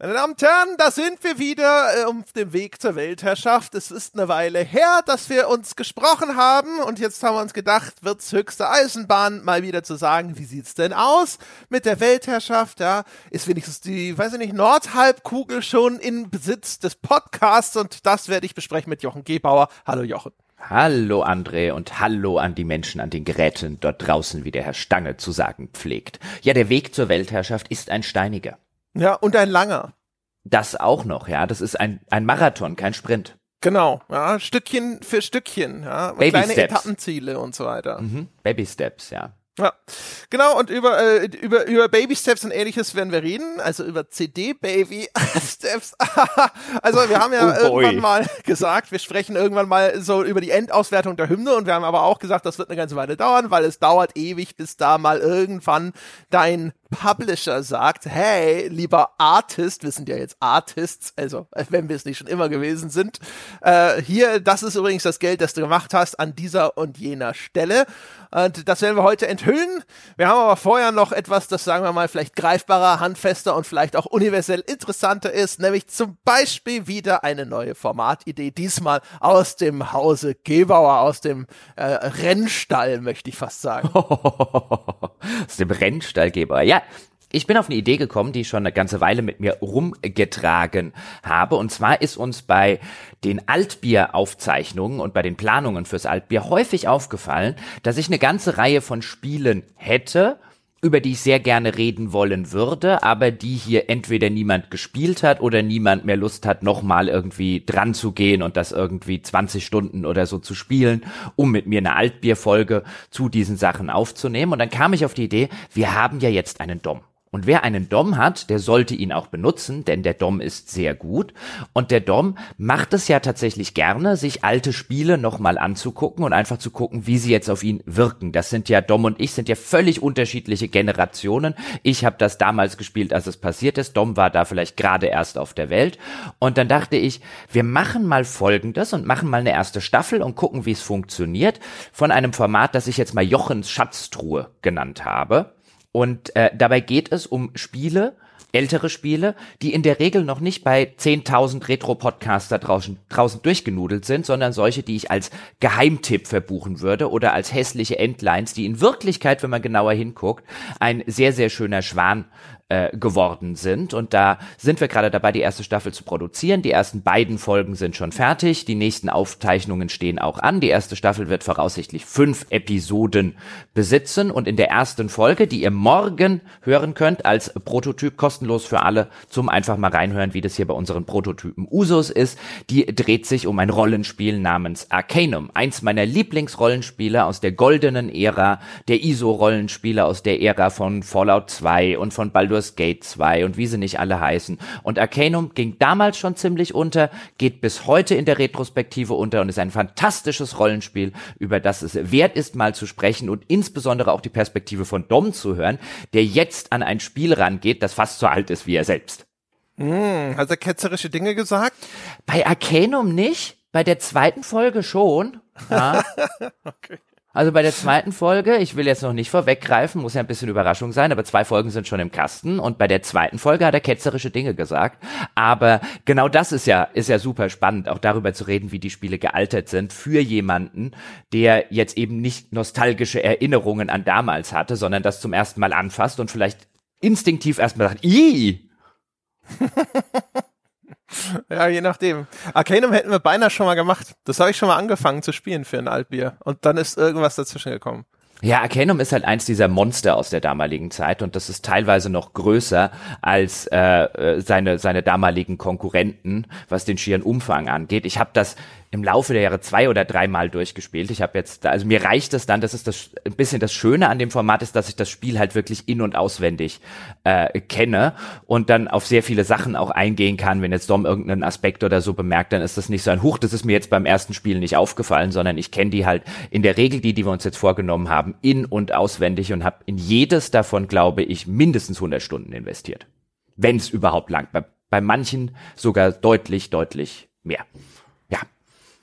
Meine Damen und Herren, da sind wir wieder äh, auf dem Weg zur Weltherrschaft. Es ist eine Weile her, dass wir uns gesprochen haben und jetzt haben wir uns gedacht, wird's höchste Eisenbahn, mal wieder zu sagen, wie sieht's denn aus mit der Weltherrschaft? Ja, ist wenigstens die, weiß ich nicht, Nordhalbkugel schon in Besitz des Podcasts und das werde ich besprechen mit Jochen Gebauer. Hallo Jochen. Hallo André und hallo an die Menschen an den Geräten dort draußen, wie der Herr Stange zu sagen pflegt. Ja, der Weg zur Weltherrschaft ist ein steiniger. Ja, und ein langer. Das auch noch, ja. Das ist ein, ein Marathon, kein Sprint. Genau, ja, Stückchen für Stückchen, ja, Baby kleine Steps. Etappenziele und so weiter. Mhm. Baby Steps, ja. Ja, genau, und über, äh, über, über Baby Steps und ähnliches werden wir reden, also über CD Baby Steps. also wir haben ja Oh irgendwann mal gesagt, wir sprechen irgendwann mal so über die Endauswertung der Hymne und wir haben aber auch gesagt, das wird eine ganze Weile dauern, weil es dauert ewig, bis da mal irgendwann dein Publisher sagt, hey, lieber Artist, wir sind ja jetzt Artists, also wenn wir es nicht schon immer gewesen sind, äh, hier, das ist übrigens das Geld, das du gemacht hast an dieser und jener Stelle. Und das werden wir heute enthüllen. Wir haben aber vorher noch etwas, das sagen wir mal vielleicht greifbarer, handfester und vielleicht auch universell interessanter ist, nämlich zum Beispiel wieder eine neue Formatidee, diesmal aus dem Hause Gebauer, aus dem äh, Rennstall, möchte ich fast sagen. Aus dem Rennstallgeber. Ja, ich bin auf eine Idee gekommen, die ich schon eine ganze Weile mit mir rumgetragen habe. Und zwar ist uns bei den Altbier-Aufzeichnungen und bei den Planungen fürs Altbier häufig aufgefallen, dass ich eine ganze Reihe von Spielen hätte, über die ich sehr gerne reden wollen würde, aber die hier entweder niemand gespielt hat oder niemand mehr Lust hat, nochmal irgendwie dran zu gehen und das irgendwie 20 Stunden oder so zu spielen, um mit mir eine Altbierfolge zu diesen Sachen aufzunehmen. Und dann kam ich auf die Idee, wir haben ja jetzt einen Dom. Und wer einen Dom hat, der sollte ihn auch benutzen, denn der Dom ist sehr gut. Und der Dom macht es ja tatsächlich gerne, sich alte Spiele nochmal anzugucken und einfach zu gucken, wie sie jetzt auf ihn wirken. Das sind ja, Dom und ich sind ja völlig unterschiedliche Generationen. Ich habe das damals gespielt, als es passiert ist. Dom war da vielleicht gerade erst auf der Welt. Und dann dachte ich, wir machen mal Folgendes und machen mal eine erste Staffel und gucken, wie es funktioniert. Von einem Format, das ich jetzt mal Jochens Schatztruhe genannt habe. Und äh, dabei geht es um Spiele, ältere Spiele, die in der Regel noch nicht bei 10.000 Retro-Podcaster draußen, draußen durchgenudelt sind, sondern solche, die ich als Geheimtipp verbuchen würde oder als hässliche Endlines, die in Wirklichkeit, wenn man genauer hinguckt, ein sehr, sehr schöner Schwan äh, geworden sind. Und da sind wir gerade dabei, die erste Staffel zu produzieren. Die ersten beiden Folgen sind schon fertig. Die nächsten Aufzeichnungen stehen auch an. Die erste Staffel wird voraussichtlich fünf Episoden besitzen. Und in der ersten Folge, die ihr morgen hören könnt, als Prototyp kostenlos für alle, zum einfach mal reinhören, wie das hier bei unseren Prototypen Usus ist, die dreht sich um ein Rollenspiel namens Arcanum. Eins meiner Lieblingsrollenspiele aus der goldenen Ära, der ISO-Rollenspiele aus der Ära von Fallout 2 und von Baldur's Gate 2 und wie sie nicht alle heißen. Und Arcanum ging damals schon ziemlich unter, geht bis heute in der Retrospektive unter und ist ein fantastisches Rollenspiel, über das es wert ist, mal zu sprechen und insbesondere auch die Perspektive von Dom zu hören, der jetzt an ein Spiel rangeht, das fast so alt ist wie er selbst. Hm, hat er ketzerische Dinge gesagt? Bei Arcanum nicht, bei der zweiten Folge schon. Ja. Okay. Also bei der zweiten Folge, ich will jetzt noch nicht vorweggreifen, muss ja ein bisschen Überraschung sein, aber zwei Folgen sind schon im Kasten und bei der zweiten Folge hat er ketzerische Dinge gesagt. Aber genau das ist ja, ist ja super spannend, auch darüber zu reden, wie die Spiele gealtert sind für jemanden, der jetzt eben nicht nostalgische Erinnerungen an damals hatte, sondern das zum ersten Mal anfasst und vielleicht instinktiv erstmal sagt, Ih! Ja, je nachdem. Arcanum hätten wir beinahe schon mal gemacht. Das habe ich schon mal angefangen zu spielen für ein Altbier. Und dann ist irgendwas dazwischen gekommen. Ja, Arcanum ist halt eins dieser Monster aus der damaligen Zeit und das ist teilweise noch größer als äh, äh, seine seine damaligen Konkurrenten, was den schieren Umfang angeht. Ich habe das im Laufe der Jahre zwei oder dreimal durchgespielt. Ich habe jetzt, also mir reicht es dann, das ist das ein bisschen das Schöne an dem Format ist, dass ich das Spiel halt wirklich in und auswendig äh, kenne und dann auf sehr viele Sachen auch eingehen kann. Wenn jetzt Dom irgendeinen Aspekt oder so bemerkt, dann ist das nicht so ein Huch. Das ist mir jetzt beim ersten Spiel nicht aufgefallen, sondern ich kenne die halt in der Regel die, die wir uns jetzt vorgenommen haben, in und auswendig und habe in jedes davon, glaube ich, mindestens 100 Stunden investiert, wenn es überhaupt lang. Bei, bei manchen sogar deutlich, deutlich mehr.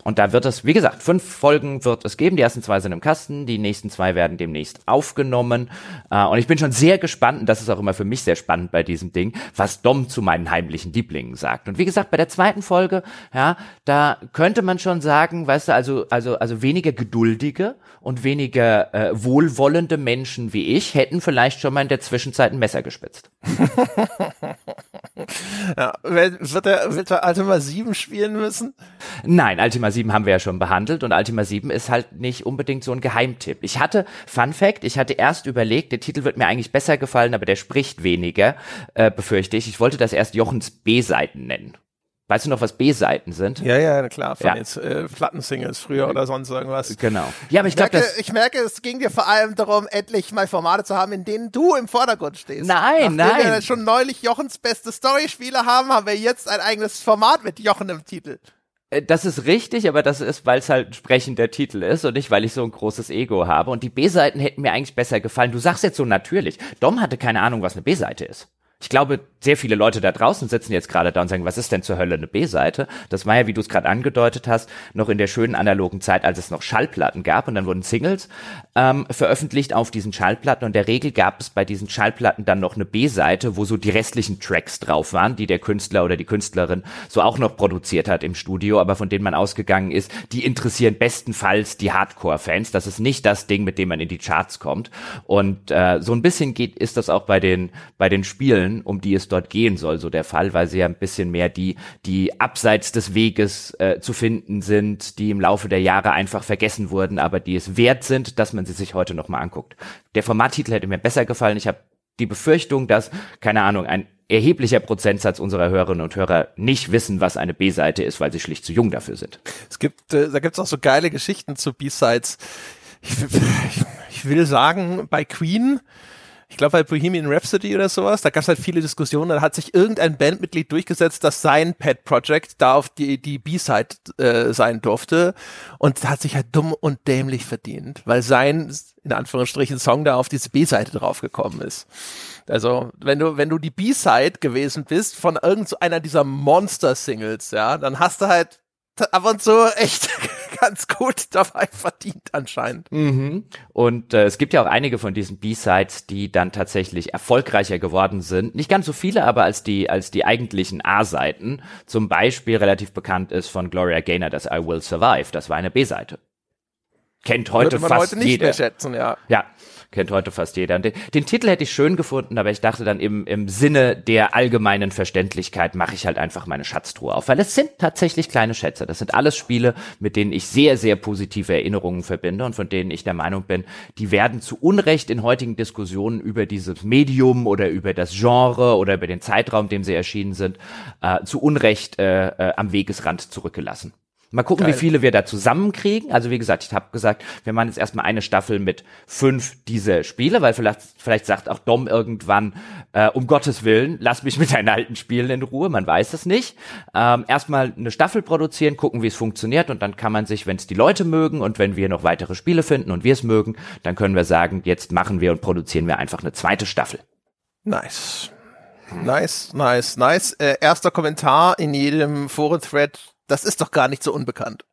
Und da wird es, wie gesagt, fünf Folgen wird es geben. Die ersten zwei sind im Kasten, die nächsten zwei werden demnächst aufgenommen. Äh, und ich bin schon sehr gespannt, und das ist auch immer für mich sehr spannend bei diesem Ding, was Dom zu meinen heimlichen Lieblingen sagt. Und wie gesagt, bei der zweiten Folge, ja, da könnte man schon sagen, weißt du, also, also, also weniger geduldige und weniger äh, wohlwollende Menschen wie ich hätten vielleicht schon mal in der Zwischenzeit ein Messer gespitzt. ja, wird er, wird er Ultima 7 spielen müssen? Nein, Ultima 7 haben wir ja schon behandelt und Ultima 7 ist halt nicht unbedingt so ein Geheimtipp. Ich hatte, Fun Fact, ich hatte erst überlegt, der Titel wird mir eigentlich besser gefallen, aber der spricht weniger, äh, befürchte ich. Ich wollte das erst Jochens B-Seiten nennen. Weißt du noch, was B-Seiten sind? Ja, ja, klar, von ja. den äh, Plattensingles früher oder sonst irgendwas. Genau. Ja, aber ich, glaube, ich merke, es ging dir vor allem darum, endlich mal Formate zu haben, in denen du im Vordergrund stehst. Nein, Nachdem nein. wir schon neulich Jochens beste Storyspiele haben, haben wir jetzt ein eigenes Format mit Jochen im Titel. Äh, das ist richtig, aber das ist, weil es halt entsprechend der Titel ist und nicht, weil ich so ein großes Ego habe. Und die B-Seiten hätten mir eigentlich besser gefallen. Du sagst jetzt so natürlich. Dom hatte keine Ahnung, was eine B-Seite ist. Ich glaube, sehr viele Leute da draußen sitzen jetzt gerade da und sagen, was ist denn zur Hölle eine B-Seite? Das war ja, wie du es gerade angedeutet hast, noch in der schönen analogen Zeit, als es noch Schallplatten gab und dann wurden Singles ähm, veröffentlicht auf diesen Schallplatten und der Regel gab es bei diesen Schallplatten dann noch eine B-Seite, wo so die restlichen Tracks drauf waren, die der Künstler oder die Künstlerin so auch noch produziert hat im Studio, aber von denen man ausgegangen ist, die interessieren bestenfalls die Hardcore-Fans. Das ist nicht das Ding, mit dem man in die Charts kommt. Und äh, so ein bisschen geht ist das auch bei den bei den Spielen Rollen, um die es dort gehen soll, so der Fall, weil sie ja ein bisschen mehr die, die abseits des Weges äh, zu finden sind, die im Laufe der Jahre einfach vergessen wurden, aber die es wert sind, dass man sie sich heute nochmal anguckt. Der Formattitel hätte mir besser gefallen. Ich habe die Befürchtung, dass, keine Ahnung, ein erheblicher Prozentsatz unserer Hörerinnen und Hörer nicht wissen, was eine B-Seite ist, weil sie schlicht zu jung dafür sind. Es gibt, äh, da gibt's auch so geile Geschichten zu B-Sides. Ich, ich, ich will sagen, bei Queen ich glaube bei Bohemian Rhapsody oder sowas, da gab es halt viele Diskussionen, da hat sich irgendein Bandmitglied durchgesetzt, dass sein Pet Project da auf die, die B-Side äh, sein durfte und hat sich halt dumm und dämlich verdient, weil sein, in Anführungsstrichen, Song da auf diese B-Seite draufgekommen ist. Also, wenn du, wenn du die B-Side gewesen bist von irgendeiner dieser Monster-Singles, ja, dann hast du halt ab und zu echt ganz gut dabei verdient anscheinend. Mhm. Und äh, es gibt ja auch einige von diesen B-Sides, die dann tatsächlich erfolgreicher geworden sind. Nicht ganz so viele, aber als die als die eigentlichen A-Seiten. Zum Beispiel relativ bekannt ist von Gloria Gaynor das I Will Survive. Das war eine B-Seite. Kennt heute Würde man fast heute nicht jeder. mehr schätzen, ja. Ja, kennt heute fast jeder. Den, den, Titel hätte ich schön gefunden, aber ich dachte dann im, im Sinne der allgemeinen Verständlichkeit mache ich halt einfach meine Schatztruhe auf, weil es sind tatsächlich kleine Schätze. Das sind alles Spiele, mit denen ich sehr, sehr positive Erinnerungen verbinde und von denen ich der Meinung bin, die werden zu Unrecht in heutigen Diskussionen über dieses Medium oder über das Genre oder über den Zeitraum, dem sie erschienen sind, äh, zu Unrecht äh, äh, am Wegesrand zurückgelassen. Mal gucken, Geil. wie viele wir da zusammenkriegen. Also wie gesagt, ich habe gesagt, wir machen jetzt erstmal eine Staffel mit fünf dieser Spiele, weil vielleicht, vielleicht sagt auch Dom irgendwann, äh, um Gottes Willen, lass mich mit deinen alten Spielen in Ruhe, man weiß es nicht. Ähm, erstmal eine Staffel produzieren, gucken, wie es funktioniert und dann kann man sich, wenn es die Leute mögen und wenn wir noch weitere Spiele finden und wir es mögen, dann können wir sagen, jetzt machen wir und produzieren wir einfach eine zweite Staffel. Nice. Nice, nice, nice. Äh, erster Kommentar in jedem Foren-Thread das ist doch gar nicht so unbekannt.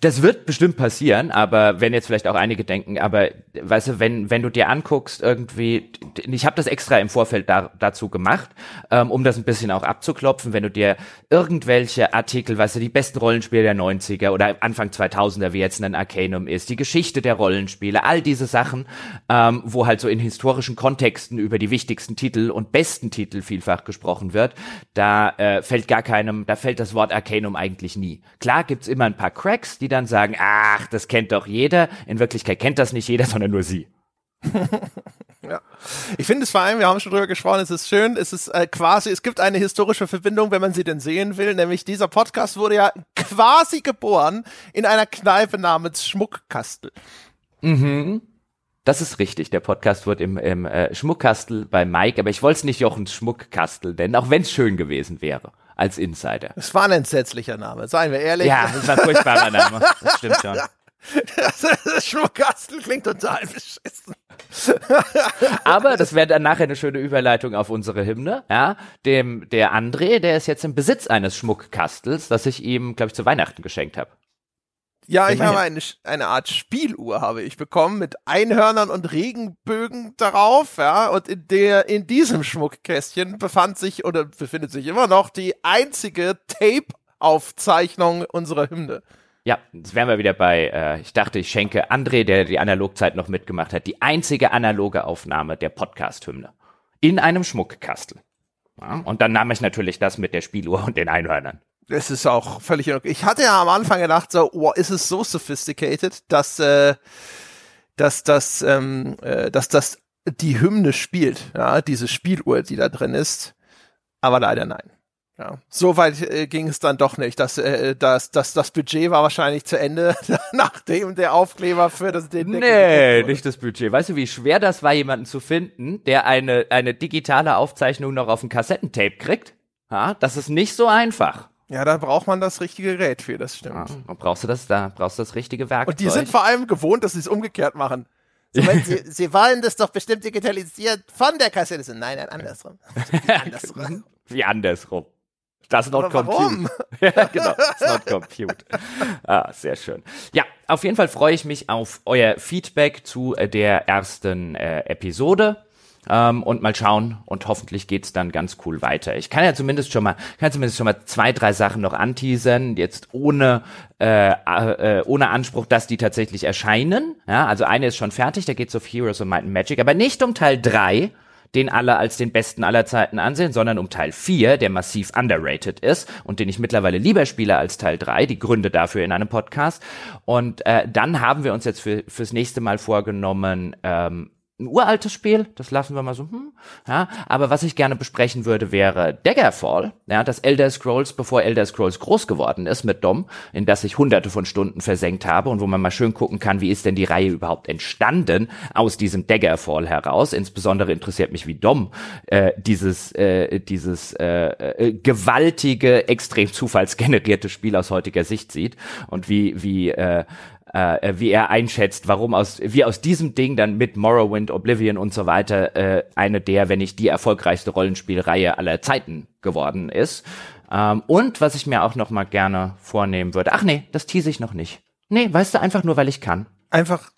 Das wird bestimmt passieren, aber wenn jetzt vielleicht auch einige denken, aber weißt du, wenn wenn du dir anguckst irgendwie, ich habe das extra im Vorfeld da, dazu gemacht, ähm, um das ein bisschen auch abzuklopfen, wenn du dir irgendwelche Artikel, weißt du, die besten Rollenspiele der 90er oder Anfang 2000er, wie jetzt ein Arcanum ist, die Geschichte der Rollenspiele, all diese Sachen, ähm, wo halt so in historischen Kontexten über die wichtigsten Titel und besten Titel vielfach gesprochen wird, da äh, fällt gar keinem, da fällt das Wort Arcanum eigentlich nie. Klar gibt's immer ein paar Cracks Cracks, die dann sagen, ach, das kennt doch jeder. In Wirklichkeit kennt das nicht jeder, sondern nur sie. ja. Ich finde es vor allem, wir haben schon drüber gesprochen, es ist schön, es ist äh, quasi, es gibt eine historische Verbindung, wenn man sie denn sehen will, nämlich dieser Podcast wurde ja quasi geboren in einer Kneipe namens Schmuckkastel. Mhm. Das ist richtig. Der Podcast wird im, im äh, Schmuckkastel bei Mike, aber ich wollte es nicht Jochens Schmuckkastel nennen, auch wenn es schön gewesen wäre als Insider. Es war ein entsetzlicher Name, seien wir ehrlich. Ja, das war ein furchtbarer Name. Das stimmt schon. Das Schmuckkastel klingt total beschissen. Aber das wäre dann nachher eine schöne Überleitung auf unsere Hymne. Ja, dem der André, der ist jetzt im Besitz eines Schmuckkastels, das ich ihm, glaube ich, zu Weihnachten geschenkt habe. Ja, ich habe eine, eine Art Spieluhr habe ich bekommen mit Einhörnern und Regenbögen darauf, ja, und in der, in diesem Schmuckkästchen befand sich oder befindet sich immer noch die einzige Tape-Aufzeichnung unserer Hymne. Ja, jetzt wären wir wieder bei, äh, ich dachte, ich schenke André, der die Analogzeit noch mitgemacht hat, die einzige analoge Aufnahme der Podcast-Hymne. In einem Schmuckkastel. Ja, und dann nahm ich natürlich das mit der Spieluhr und den Einhörnern. Es ist auch völlig. Ich hatte ja am Anfang gedacht, so, wow, ist es so sophisticated, dass, äh, dass, dass, ähm, äh, dass das die Hymne spielt, ja, diese Spieluhr, die da drin ist. Aber leider nein. Ja, so weit äh, ging es dann doch nicht. Das, äh, das, das, das Budget war wahrscheinlich zu Ende, nachdem der Aufkleber für das den Nee, nicht das Budget. Weißt du, wie schwer das war, jemanden zu finden, der eine, eine digitale Aufzeichnung noch auf ein Kassettentape kriegt? Ja, das ist nicht so einfach. Ja, da braucht man das richtige Gerät für, das stimmt. Ja, brauchst du das da, brauchst du das richtige Werkzeug. Und die sind vor allem gewohnt, dass sie es umgekehrt machen. So, sie, sie wollen das doch bestimmt digitalisiert von der Kassette. Nein, nein, andersrum. Wie andersrum. Wie andersrum. Das not Aber compute. ja, genau. Das not compute. Ah, sehr schön. Ja, auf jeden Fall freue ich mich auf euer Feedback zu äh, der ersten äh, Episode. Ähm, und mal schauen und hoffentlich geht's dann ganz cool weiter. Ich kann ja zumindest schon mal, kann zumindest schon mal zwei, drei Sachen noch anteasern, jetzt ohne äh, äh, ohne Anspruch, dass die tatsächlich erscheinen. Ja, also eine ist schon fertig, da geht's auf Heroes of Might and Magic, aber nicht um Teil drei den alle als den besten aller Zeiten ansehen, sondern um Teil 4, der massiv underrated ist und den ich mittlerweile lieber spiele als Teil 3, die Gründe dafür in einem Podcast. Und äh, dann haben wir uns jetzt für, fürs nächste Mal vorgenommen, ähm, ein uraltes Spiel, das lassen wir mal so, hm, ja, aber was ich gerne besprechen würde, wäre Daggerfall, ja, das Elder Scrolls, bevor Elder Scrolls groß geworden ist mit Dom, in das ich hunderte von Stunden versenkt habe und wo man mal schön gucken kann, wie ist denn die Reihe überhaupt entstanden aus diesem Daggerfall heraus. Insbesondere interessiert mich, wie Dom äh, dieses, äh, dieses äh, äh, gewaltige, extrem zufallsgenerierte Spiel aus heutiger Sicht sieht und wie, wie äh, äh, wie er einschätzt, warum aus, wie aus diesem Ding dann mit Morrowind, Oblivion und so weiter äh, eine der, wenn nicht die erfolgreichste Rollenspielreihe aller Zeiten geworden ist. Ähm, und was ich mir auch noch mal gerne vornehmen würde, ach nee, das tease ich noch nicht. Nee, weißt du, einfach nur, weil ich kann. Einfach,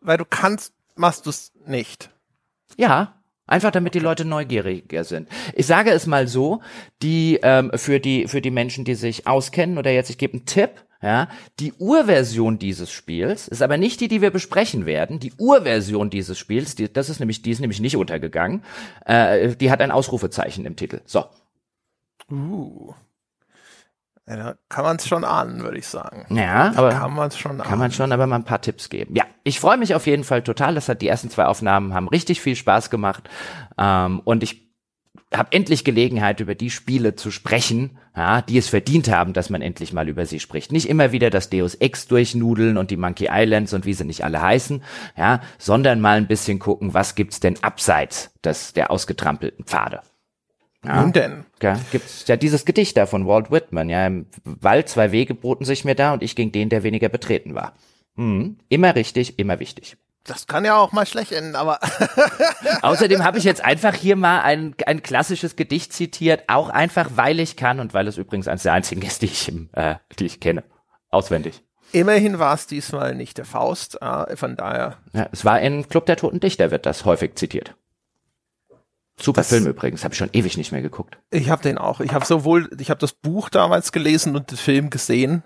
weil du kannst, machst du es nicht. Ja, Einfach damit die Leute neugieriger sind. Ich sage es mal so, die ähm, für die für die Menschen, die sich auskennen oder jetzt ich gebe einen Tipp, ja, die Urversion dieses Spiels ist aber nicht die, die wir besprechen werden. Die Urversion dieses Spiels, die, das ist nämlich, die ist nämlich nicht untergegangen. Äh, die hat ein Ausrufezeichen im Titel. So. Uh. Ja, da kann man es schon ahnen, würde ich sagen. Ja, aber kann man schon ahnen. Kann man schon aber mal ein paar Tipps geben. Ja, ich freue mich auf jeden Fall total. Das hat die ersten zwei Aufnahmen haben richtig viel Spaß gemacht ähm, und ich habe endlich Gelegenheit, über die Spiele zu sprechen, ja, die es verdient haben, dass man endlich mal über sie spricht. Nicht immer wieder das Deus Ex durchnudeln und die Monkey Islands und wie sie nicht alle heißen, ja, sondern mal ein bisschen gucken, was gibt's denn abseits des, der ausgetrampelten Pfade. Ja, Nun denn? Ja, gibt's ja dieses Gedicht da von Walt Whitman, ja, im Wald zwei Wege boten sich mir da und ich ging den, der weniger betreten war. Hm, immer richtig, immer wichtig. Das kann ja auch mal schlecht enden, aber. Außerdem habe ich jetzt einfach hier mal ein, ein klassisches Gedicht zitiert, auch einfach, weil ich kann und weil es übrigens eines der einzigen ist, die ich, äh, die ich kenne. Auswendig. Immerhin war es diesmal nicht der Faust, äh, von daher. Ja, es war in Club der Toten Dichter, wird das häufig zitiert. Super das, Film übrigens, habe ich schon ewig nicht mehr geguckt. Ich habe den auch. Ich habe sowohl, ich habe das Buch damals gelesen und den Film gesehen.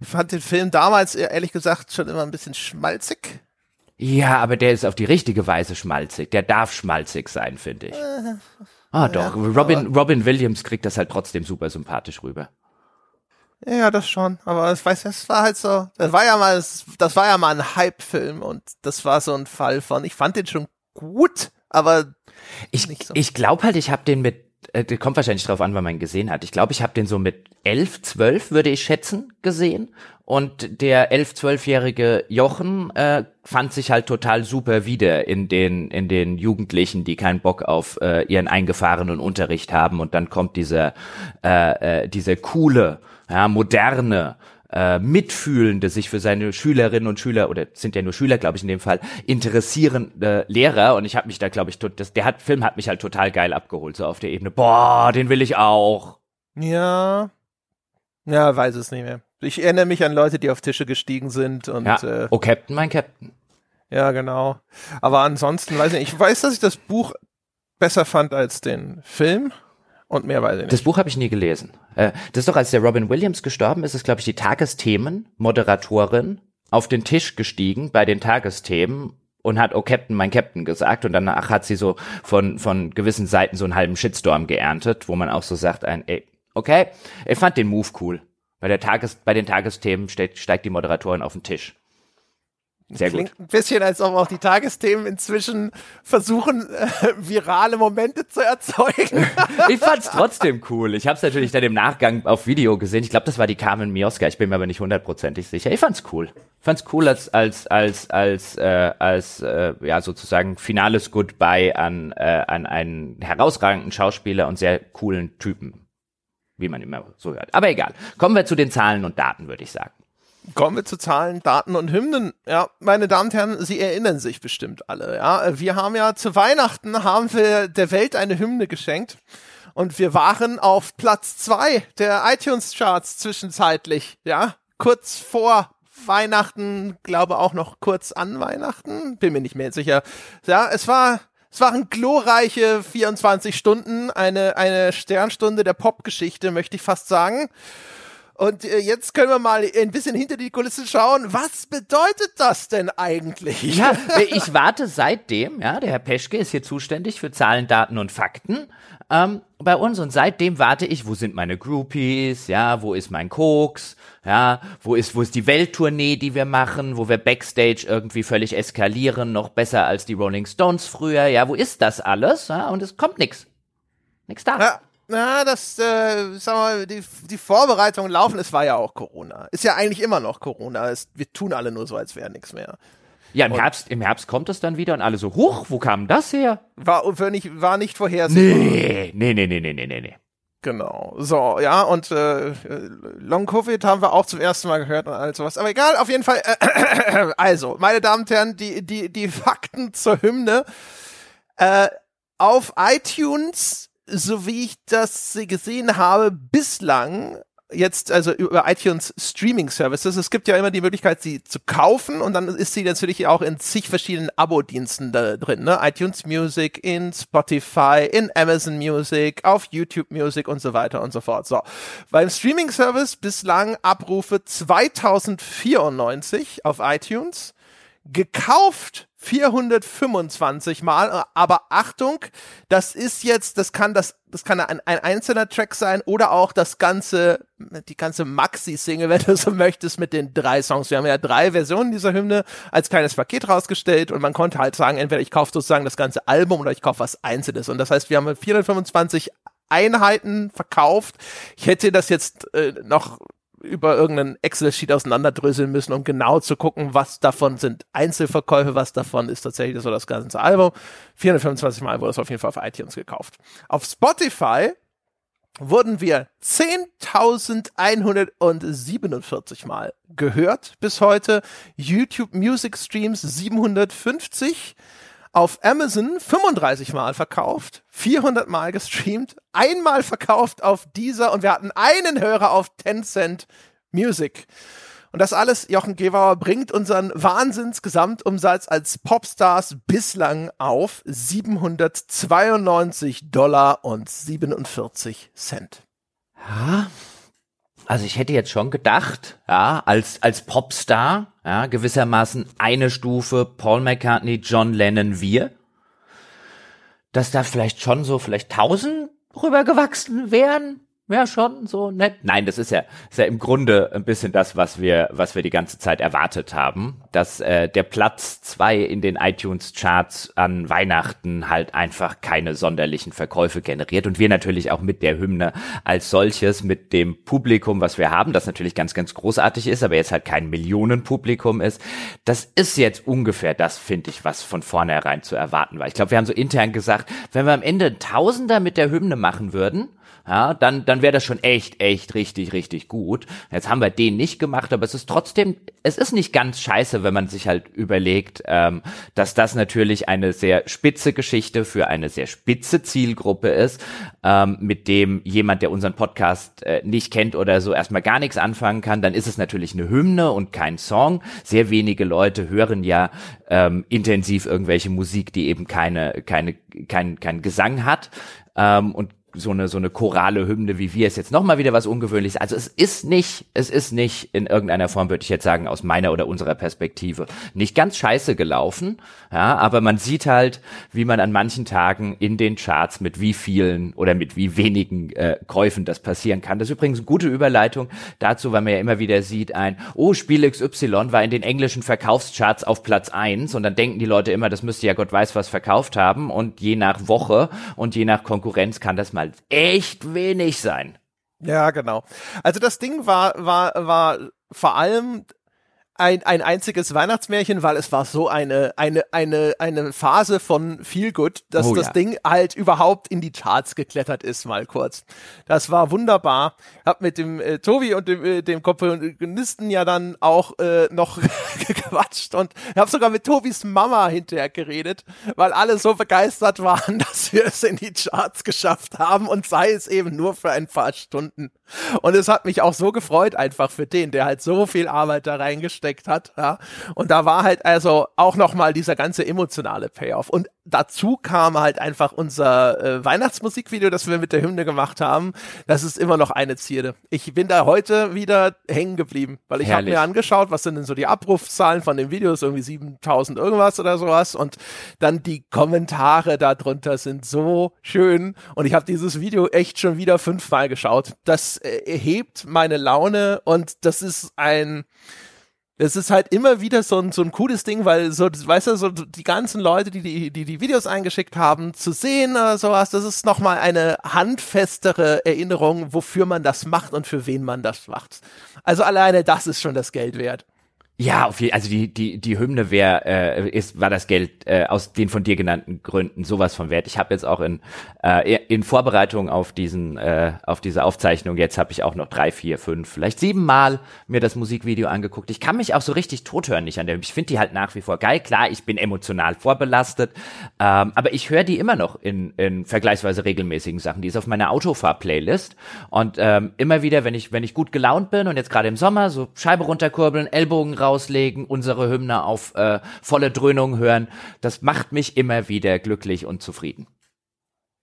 Ich fand den Film damals ehrlich gesagt schon immer ein bisschen schmalzig. Ja, aber der ist auf die richtige Weise schmalzig. Der darf schmalzig sein, finde ich. Ah, oh, doch. Robin, Robin Williams kriegt das halt trotzdem super sympathisch rüber. Ja, das schon. Aber ich weiß, das war halt so. Das war ja mal, das war ja mal ein Hype-Film und das war so ein Fall von. Ich fand den schon gut, aber ich, so. ich glaube halt, ich habe den mit äh, kommt wahrscheinlich drauf an, wann man ihn gesehen hat. Ich glaube, ich habe den so mit elf, zwölf, würde ich schätzen, gesehen. Und der elf, zwölfjährige Jochen äh, fand sich halt total super wieder in den in den Jugendlichen, die keinen Bock auf äh, ihren eingefahrenen Unterricht haben. Und dann kommt dieser äh, äh, dieser coole, ja, moderne äh, mitfühlende, sich für seine Schülerinnen und Schüler, oder sind ja nur Schüler, glaube ich, in dem Fall, interessierende Lehrer. Und ich habe mich da, glaube ich, das, der hat, Film hat mich halt total geil abgeholt, so auf der Ebene. Boah, den will ich auch. Ja. Ja, weiß es nicht mehr. Ich erinnere mich an Leute, die auf Tische gestiegen sind und Ja. äh, oh, Captain, mein Captain. ja, genau. Aber ansonsten weiß ich nicht. Ich weiß, dass ich das Buch besser fand als den Film und mehr weiß ich nicht. Das Buch habe ich nie gelesen. Äh, das ist doch, als der Robin Williams gestorben ist, ist, glaube ich, die Tagesthemen-Moderatorin auf den Tisch gestiegen bei den Tagesthemen und hat, oh Captain, mein Captain gesagt. Und danach hat sie so von, von gewissen Seiten so einen halben Shitstorm geerntet, wo man auch so sagt, ein, ey, okay, ich fand den Move cool. Bei, der Tages, bei den Tagesthemen steigt, steigt die Moderatorin auf den Tisch. Sehr gut. Klingt ein bisschen, als ob auch die Tagesthemen inzwischen versuchen, äh, virale Momente zu erzeugen. Ich fand's trotzdem cool. Ich habe es natürlich dann im Nachgang auf Video gesehen. Ich glaube, das war die Carmen Mioska. Ich bin mir aber nicht hundertprozentig sicher. Ich fand's cool. Ich fand's cool als als als als äh, als äh, ja sozusagen finales Goodbye an äh, an einen herausragenden Schauspieler und sehr coolen Typen, wie man immer so hört. Aber egal. Kommen wir zu den Zahlen und Daten, würde ich sagen. Kommen wir zu Zahlen, Daten und Hymnen. Ja, meine Damen und Herren, Sie erinnern sich bestimmt alle. Ja, wir haben ja zu Weihnachten haben wir der Welt eine Hymne geschenkt und wir waren auf Platz zwei der iTunes Charts zwischenzeitlich. Ja, kurz vor Weihnachten, glaube auch noch kurz an Weihnachten, bin mir nicht mehr sicher. Ja, es war es waren glorreiche 24 Stunden, eine eine Sternstunde der Popgeschichte, möchte ich fast sagen. Und äh, jetzt können wir mal ein bisschen hinter die Kulissen schauen. Was bedeutet das denn eigentlich? Ja, ich warte seitdem, ja, der Herr Peschke ist hier zuständig für Zahlen, Daten und Fakten ähm, bei uns und seitdem warte ich, wo sind meine Groupies, ja, wo ist mein Koks, ja, wo ist, wo ist die Welttournee, die wir machen, wo wir Backstage irgendwie völlig eskalieren, noch besser als die Rolling Stones früher, ja, wo ist das alles, ja, und es kommt nix. Nix da. Ja, na, das, äh, sag mal, die, die Vorbereitungen laufen, es war ja auch Corona. Ist ja eigentlich immer noch Corona. Es, wir tun alle nur so, als wäre nichts mehr. Ja, im Herbst, im Herbst kommt es dann wieder und alle so, huch, wo kam das her? War, war nicht, war nicht vorhersehbar. Nee, nee, nee, nee, nee, nee, nee. Genau. So, ja, und äh, Long Covid haben wir auch zum ersten Mal gehört und all sowas. Aber egal, auf jeden Fall. Äh, also, meine Damen und Herren, die, die, die Fakten zur Hymne. Äh, auf iTunes, so wie ich das gesehen habe, bislang jetzt also über iTunes Streaming Services. Es gibt ja immer die Möglichkeit, sie zu kaufen und dann ist sie natürlich auch in zig verschiedenen Abo-Diensten da drin, ne? iTunes Music, in Spotify, in Amazon Music, auf YouTube Music und so weiter und so fort. So. Beim Streaming Service bislang Abrufe 2094 auf iTunes, gekauft 425 Mal, aber Achtung, das ist jetzt, das kann das, das kann ein, ein einzelner Track sein oder auch das ganze, die ganze Maxi-Single, wenn du so möchtest, mit den drei Songs. Wir haben ja drei Versionen dieser Hymne als kleines Paket rausgestellt und man konnte halt sagen, entweder ich kaufe sozusagen das ganze Album oder ich kaufe was Einzelnes. Und das heißt, wir haben 425 Einheiten verkauft. Ich hätte das jetzt äh, noch über irgendeinen Excel-Sheet auseinanderdröseln müssen, um genau zu gucken, was davon sind Einzelverkäufe, was davon ist tatsächlich so das ganze Album. 425 Mal wurde es auf jeden Fall auf iTunes gekauft. Auf Spotify wurden wir 10.147 Mal gehört bis heute. YouTube Music Streams 750 auf Amazon 35 Mal verkauft, 400 Mal gestreamt, einmal verkauft auf dieser und wir hatten einen Hörer auf Tencent Music. Und das alles, Jochen Gewauer, bringt unseren Wahnsinns-Gesamtumsatz als Popstars bislang auf 792 Dollar und 47 Cent. Ja, also ich hätte jetzt schon gedacht, ja, als, als Popstar, ja, gewissermaßen eine Stufe Paul McCartney, John Lennon, wir, dass da vielleicht schon so vielleicht tausend rübergewachsen wären. Wäre schon so nett. Nein, das ist ja, ist ja im Grunde ein bisschen das, was wir, was wir die ganze Zeit erwartet haben, dass äh, der Platz zwei in den iTunes-Charts an Weihnachten halt einfach keine sonderlichen Verkäufe generiert und wir natürlich auch mit der Hymne als solches, mit dem Publikum, was wir haben, das natürlich ganz, ganz großartig ist, aber jetzt halt kein Millionenpublikum ist, das ist jetzt ungefähr das, finde ich, was von vornherein zu erwarten war. Ich glaube, wir haben so intern gesagt, wenn wir am Ende Tausender mit der Hymne machen würden, ja, dann, dann wäre das schon echt, echt richtig, richtig gut. Jetzt haben wir den nicht gemacht, aber es ist trotzdem, es ist nicht ganz scheiße, wenn man sich halt überlegt, ähm, dass das natürlich eine sehr spitze Geschichte für eine sehr spitze Zielgruppe ist, ähm, mit dem jemand, der unseren Podcast äh, nicht kennt oder so erstmal gar nichts anfangen kann, dann ist es natürlich eine Hymne und kein Song. Sehr wenige Leute hören ja ähm, intensiv irgendwelche Musik, die eben keine, keine, kein, kein Gesang hat. Ähm, und so eine so eine chorale Hymne wie wir ist jetzt noch mal wieder was ungewöhnliches. Also es ist nicht, es ist nicht in irgendeiner Form würde ich jetzt sagen aus meiner oder unserer Perspektive nicht ganz scheiße gelaufen, ja, aber man sieht halt, wie man an manchen Tagen in den Charts mit wie vielen oder mit wie wenigen äh, Käufen das passieren kann. Das ist übrigens eine gute Überleitung dazu, weil man ja immer wieder sieht ein oh Spiel XY war in den englischen Verkaufscharts auf Platz eins und dann denken die Leute immer, das müsste ja Gott weiß was verkauft haben und je nach Woche und je nach Konkurrenz kann das mal mal echt wenig sein. Ja, genau. Also das Ding war, war, war vor allem ein, ein einziges Weihnachtsmärchen, weil es war so eine, eine, eine, eine Phase von Feel Good, dass oh, das ja. Ding halt überhaupt in die Charts geklettert ist, mal kurz. Das war wunderbar. Hab mit dem äh, Tobi und dem, äh, dem Komponisten ja dann auch äh, noch gequatscht und hab sogar mit Tobis Mama hinterher geredet, weil alle so begeistert waren, dass wir es in die Charts geschafft haben und sei es eben nur für ein paar Stunden. Und es hat mich auch so gefreut einfach für den, der halt so viel Arbeit da reingesteckt hat. Ja. Und da war halt also auch nochmal dieser ganze emotionale Payoff. Und dazu kam halt einfach unser äh, Weihnachtsmusikvideo, das wir mit der Hymne gemacht haben. Das ist immer noch eine Zierde. Ich bin da heute wieder hängen geblieben, weil ich habe mir angeschaut, was sind denn so die Abrufzahlen von den Videos, irgendwie 7000 irgendwas oder sowas. Und dann die Kommentare darunter sind so schön. Und ich habe dieses Video echt schon wieder fünfmal geschaut. Das äh, hebt meine Laune und das ist ein es ist halt immer wieder so ein, so ein cooles Ding, weil so, weißt du, so die ganzen Leute, die die, die, die Videos eingeschickt haben, zu sehen oder sowas, das ist nochmal eine handfestere Erinnerung, wofür man das macht und für wen man das macht. Also alleine das ist schon das Geld wert. Ja, auf jeden, also die die die Hymne wäre äh, ist war das Geld äh, aus den von dir genannten Gründen sowas von wert. Ich habe jetzt auch in äh, in Vorbereitung auf diesen äh, auf diese Aufzeichnung jetzt habe ich auch noch drei, vier, fünf, vielleicht sieben Mal mir das Musikvideo angeguckt. Ich kann mich auch so richtig tothören nicht an der. Ich finde die halt nach wie vor geil. Klar, ich bin emotional vorbelastet, ähm, aber ich höre die immer noch in in vergleichsweise regelmäßigen Sachen. Die ist auf meiner Autofahr-Playlist und ähm, immer wieder, wenn ich wenn ich gut gelaunt bin und jetzt gerade im Sommer so Scheibe runterkurbeln, Ellbogen rauslegen, unsere Hymne auf äh, volle Dröhnung hören. Das macht mich immer wieder glücklich und zufrieden.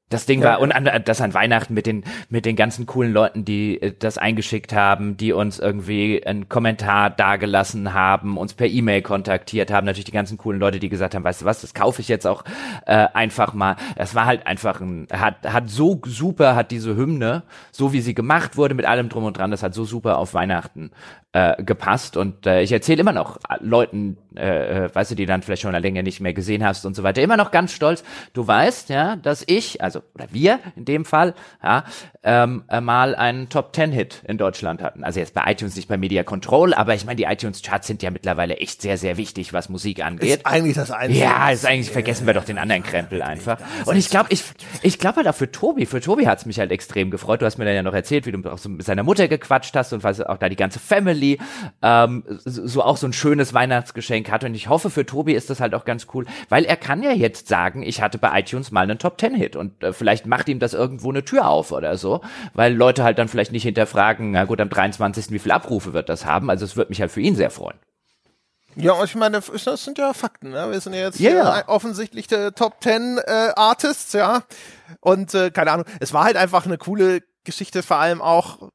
Das Ding ja, war, und an, das an Weihnachten mit den, mit den ganzen coolen Leuten, die äh, das eingeschickt haben, die uns irgendwie einen Kommentar dagelassen haben, uns per E-Mail kontaktiert haben, natürlich die ganzen coolen Leute, die gesagt haben, weißt du was, das kaufe ich jetzt auch äh, einfach mal. Das war halt einfach ein, hat, hat so super, hat diese Hymne, so wie sie gemacht wurde, mit allem drum und dran, das hat so super auf Weihnachten äh, gepasst. Und äh, ich erzähle immer noch Leuten, äh, äh, weißt du, die dann vielleicht schon eine Länge nicht mehr gesehen hast und so weiter, immer noch ganz stolz. Du weißt, ja, dass ich, also oder wir in dem Fall, ja, ähm, äh, mal einen Top Ten Hit in Deutschland hatten. Also jetzt bei iTunes nicht bei Media Control, aber ich meine, die iTunes Charts sind ja mittlerweile echt sehr, sehr wichtig, was Musik angeht. Ist eigentlich das Einzige. Ja, ist eigentlich vergessen wir doch den anderen Krempel einfach. Und ich glaube, ich, ich glaube halt auch für Tobi, für Tobi hat's mich halt extrem gefreut. Du hast mir dann ja noch erzählt, wie du auch so mit seiner Mutter gequatscht hast und was auch da die ganze Family Family ähm, so auch so ein schönes Weihnachtsgeschenk hat. Und ich hoffe, für Tobi ist das halt auch ganz cool, weil er kann ja jetzt sagen, ich hatte bei iTunes mal einen Top Ten Hit und äh, vielleicht macht ihm das irgendwo eine Tür auf oder so, weil Leute halt dann vielleicht nicht hinterfragen, na gut, am 23. wie viele Abrufe wird das haben? Also es wird mich halt für ihn sehr freuen. Ja, ich meine, das sind ja Fakten. Ne? Wir sind ja jetzt yeah. offensichtlich der Top Ten äh, Artists, ja. Und äh, keine Ahnung, es war halt einfach eine coole Geschichte, vor allem auch,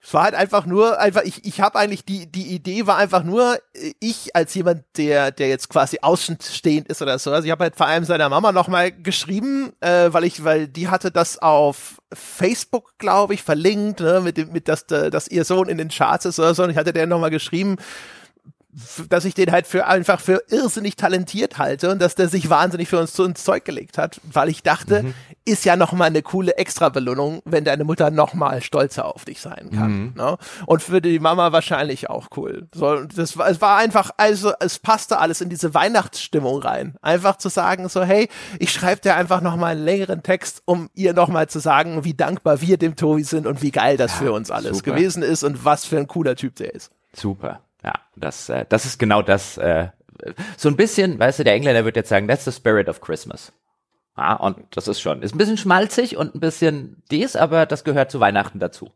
es war halt einfach nur, einfach, ich, ich habe eigentlich, die, die Idee war einfach nur, ich als jemand, der, der jetzt quasi außenstehend ist oder so, also ich habe halt vor allem seiner Mama nochmal geschrieben, äh, weil ich, weil die hatte das auf Facebook, glaube ich, verlinkt, ne, mit dem, mit dass, dass ihr Sohn in den Charts ist oder so, und ich hatte der nochmal geschrieben, dass ich den halt für einfach für irrsinnig talentiert halte und dass der sich wahnsinnig für uns zu ins Zeug gelegt hat, weil ich dachte, mhm. ist ja noch mal eine coole Extrabelohnung, wenn deine Mutter noch mal stolzer auf dich sein kann. Mhm. Ne? Und für die Mama wahrscheinlich auch cool. So, das war, es war einfach, also es passte alles in diese Weihnachtsstimmung rein. Einfach zu sagen so, hey, ich schreibe dir einfach noch mal einen längeren Text, um ihr noch mal zu sagen, wie dankbar wir dem Tobi sind und wie geil das ja, für uns alles super. gewesen ist und was für ein cooler Typ der ist. Super. Ja, das, äh, das ist genau das. Äh, so ein bisschen, weißt du, der Engländer wird jetzt sagen, that's the spirit of Christmas. Ja, und das ist schon, ist ein bisschen schmalzig und ein bisschen dies, aber das gehört zu Weihnachten dazu.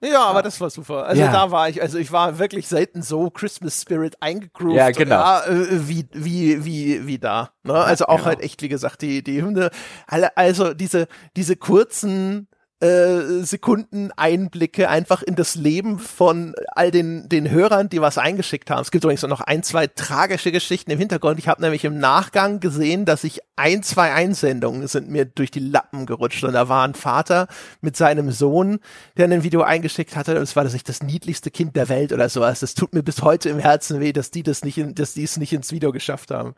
Ja, aber das war super. Also ja. da war ich, also ich war wirklich selten so Christmas Spirit eingegroovt. Ja, genau. Ja, äh, wie, wie, wie, wie da. Ne? Also auch genau. halt echt, wie gesagt, die, die Hymne, also diese, diese kurzen, äh, Sekunden Einblicke einfach in das Leben von all den, den Hörern, die was eingeschickt haben. Es gibt übrigens noch ein, zwei tragische Geschichten im Hintergrund. Ich habe nämlich im Nachgang gesehen, dass ich ein, zwei Einsendungen sind mir durch die Lappen gerutscht und da war ein Vater mit seinem Sohn, der ein Video eingeschickt hatte und es war das nicht das niedlichste Kind der Welt oder sowas. Das tut mir bis heute im Herzen weh, dass die das nicht, in, dass die es nicht ins Video geschafft haben.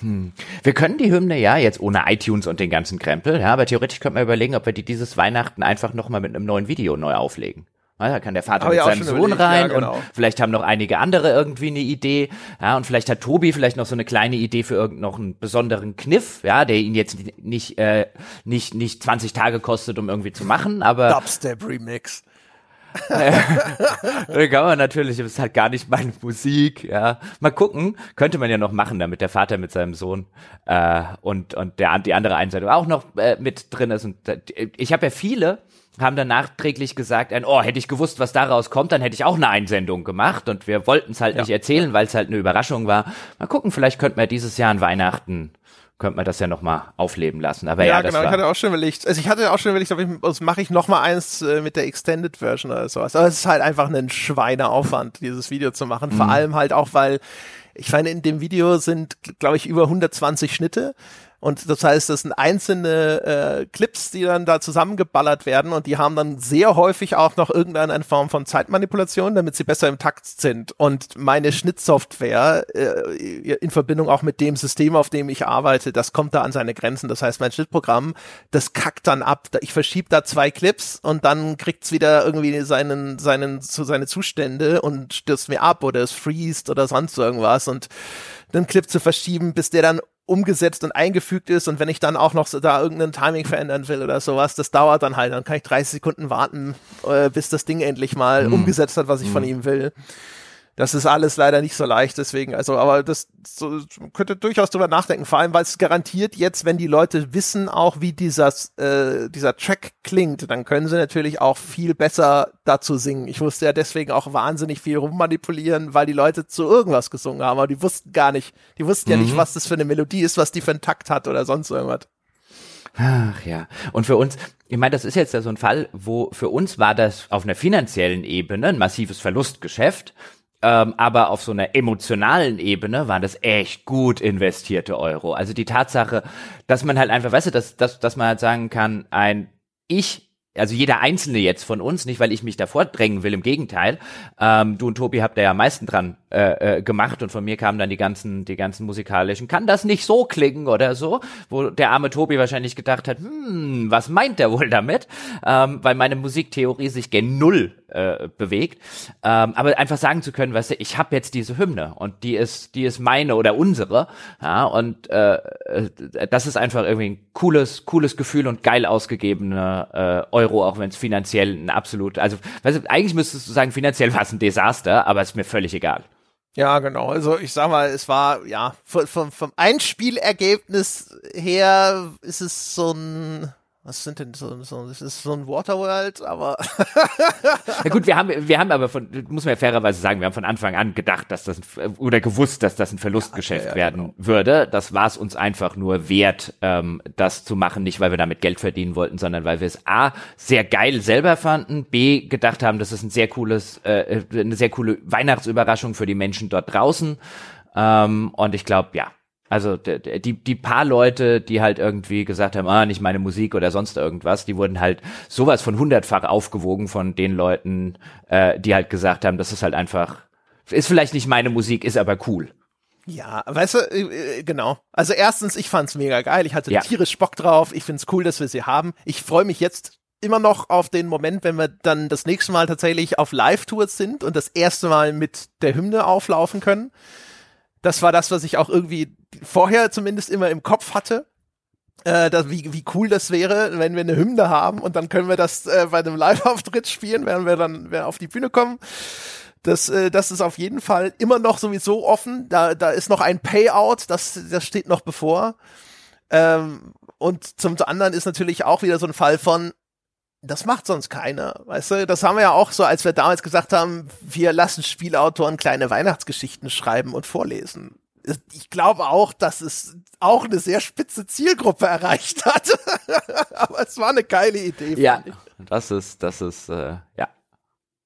Hm. Wir können die Hymne ja jetzt ohne iTunes und den ganzen Krempel, ja, aber theoretisch könnte man überlegen, ob wir die dieses Weihnachten einfach nochmal mit einem neuen Video neu auflegen. Ja, da kann der Vater mit seinem Sohn überlegt. rein ja, genau. und vielleicht haben noch einige andere irgendwie eine Idee. Ja, und vielleicht hat Tobi vielleicht noch so eine kleine Idee für irgendeinen besonderen Kniff, ja, der ihn jetzt nicht, äh, nicht, nicht 20 Tage kostet, um irgendwie zu machen, aber. Dubstep Remix. da kann man natürlich, das ist halt gar nicht meine Musik, ja. Mal gucken, könnte man ja noch machen, damit der Vater mit seinem Sohn äh, und, und der, die andere Einsendung auch noch äh, mit drin ist. Und äh, ich habe ja viele, haben dann nachträglich gesagt, ein, oh, hätte ich gewusst, was daraus kommt, dann hätte ich auch eine Einsendung gemacht und wir wollten es halt ja. nicht erzählen, weil es halt eine Überraschung war. Mal gucken, vielleicht könnten wir dieses Jahr an Weihnachten könnte man das ja nochmal aufleben lassen. Aber ja, ja genau, ich hatte auch schon überlegt, also ich hatte auch schon überlegt, ob ich, das mache ich nochmal eins äh, mit der Extended Version oder sowas. Aber es ist halt einfach ein Schweineaufwand, dieses Video zu machen. Mhm. Vor allem halt auch, weil ich meine, in dem Video sind, glaube ich, über 120 Schnitte. Und das heißt, das sind einzelne äh, Clips, die dann da zusammengeballert werden und die haben dann sehr häufig auch noch irgendeine Form von Zeitmanipulation, damit sie besser im Takt sind. Und meine Schnittsoftware äh, in Verbindung auch mit dem System, auf dem ich arbeite, das kommt da an seine Grenzen. Das heißt, mein Schnittprogramm, das kackt dann ab. Ich verschiebe da zwei Clips und dann kriegt's wieder irgendwie seinen, seinen, zu seine Zustände und stürzt mir ab oder es freest oder sonst irgendwas und den Clip zu verschieben, bis der dann umgesetzt und eingefügt ist und wenn ich dann auch noch so da irgendein Timing verändern will oder sowas, das dauert dann halt, dann kann ich 30 Sekunden warten, äh, bis das Ding endlich mal mm. umgesetzt hat, was ich mm. von ihm will. Das ist alles leider nicht so leicht, deswegen, also, aber das so, könnte durchaus drüber nachdenken, vor allem, weil es garantiert jetzt, wenn die Leute wissen auch, wie dieser, äh, dieser Track klingt, dann können sie natürlich auch viel besser dazu singen. Ich musste ja deswegen auch wahnsinnig viel rummanipulieren, weil die Leute zu irgendwas gesungen haben, aber die wussten gar nicht, die wussten mhm. ja nicht, mhm. was das für eine Melodie ist, was die für einen Takt hat oder sonst irgendwas. Ach ja. Und für uns, ich meine, das ist jetzt ja so ein Fall, wo für uns war das auf einer finanziellen Ebene ein massives Verlustgeschäft. Ähm, aber auf so einer emotionalen Ebene waren das echt gut investierte Euro. Also die Tatsache, dass man halt einfach, weißt du, dass, dass, dass man halt sagen kann, ein Ich also jeder Einzelne jetzt von uns, nicht weil ich mich davor drängen will, im Gegenteil. Ähm, du und Tobi habt da ja am meisten dran äh, äh, gemacht und von mir kamen dann die ganzen, die ganzen musikalischen, kann das nicht so klingen oder so, wo der arme Tobi wahrscheinlich gedacht hat, hm, was meint der wohl damit? Ähm, weil meine Musiktheorie sich gen Null äh, bewegt. Ähm, aber einfach sagen zu können, weißt du, ich habe jetzt diese Hymne und die ist, die ist meine oder unsere. Ja, und äh, äh das ist einfach irgendwie ein cooles, cooles Gefühl und geil ausgegebene äh, Euro, auch wenn es finanziell ein absolut, also weißt du, eigentlich müsstest du sagen, finanziell war es ein Desaster, aber ist mir völlig egal. Ja, genau. Also ich sag mal, es war, ja, vom, vom Einspielergebnis her ist es so ein was sind denn so, so das ist so ein Waterworld, aber ja gut, wir haben wir haben aber von muss man ja fairerweise sagen, wir haben von Anfang an gedacht, dass das ein, oder gewusst, dass das ein Verlustgeschäft ja, ja, werden genau. würde. Das war es uns einfach nur wert, ähm, das zu machen, nicht weil wir damit Geld verdienen wollten, sondern weil wir es a sehr geil selber fanden, b gedacht haben, das ist ein sehr cooles äh, eine sehr coole Weihnachtsüberraschung für die Menschen dort draußen. Ähm, und ich glaube, ja, also die, die paar Leute, die halt irgendwie gesagt haben, ah, nicht meine Musik oder sonst irgendwas, die wurden halt sowas von hundertfach aufgewogen von den Leuten, äh, die halt gesagt haben, das ist halt einfach ist vielleicht nicht meine Musik, ist aber cool. Ja, weißt du, äh, äh, genau. Also erstens, ich fand's mega geil. Ich hatte ja. tierisch Bock drauf. Ich find's cool, dass wir sie haben. Ich freue mich jetzt immer noch auf den Moment, wenn wir dann das nächste Mal tatsächlich auf Live-Tours sind und das erste Mal mit der Hymne auflaufen können. Das war das, was ich auch irgendwie vorher zumindest immer im Kopf hatte. Äh, das, wie, wie cool das wäre, wenn wir eine Hymne haben und dann können wir das äh, bei einem Live-Auftritt spielen, während wir dann wir auf die Bühne kommen. Das, äh, das ist auf jeden Fall immer noch sowieso offen. Da, da ist noch ein Payout, das, das steht noch bevor. Ähm, und zum anderen ist natürlich auch wieder so ein Fall von, das macht sonst keiner, weißt du? Das haben wir ja auch so, als wir damals gesagt haben, wir lassen Spielautoren kleine Weihnachtsgeschichten schreiben und vorlesen. Ich glaube auch, dass es auch eine sehr spitze Zielgruppe erreicht hat. Aber es war eine geile Idee. Ja, das ist, das ist, äh, ja.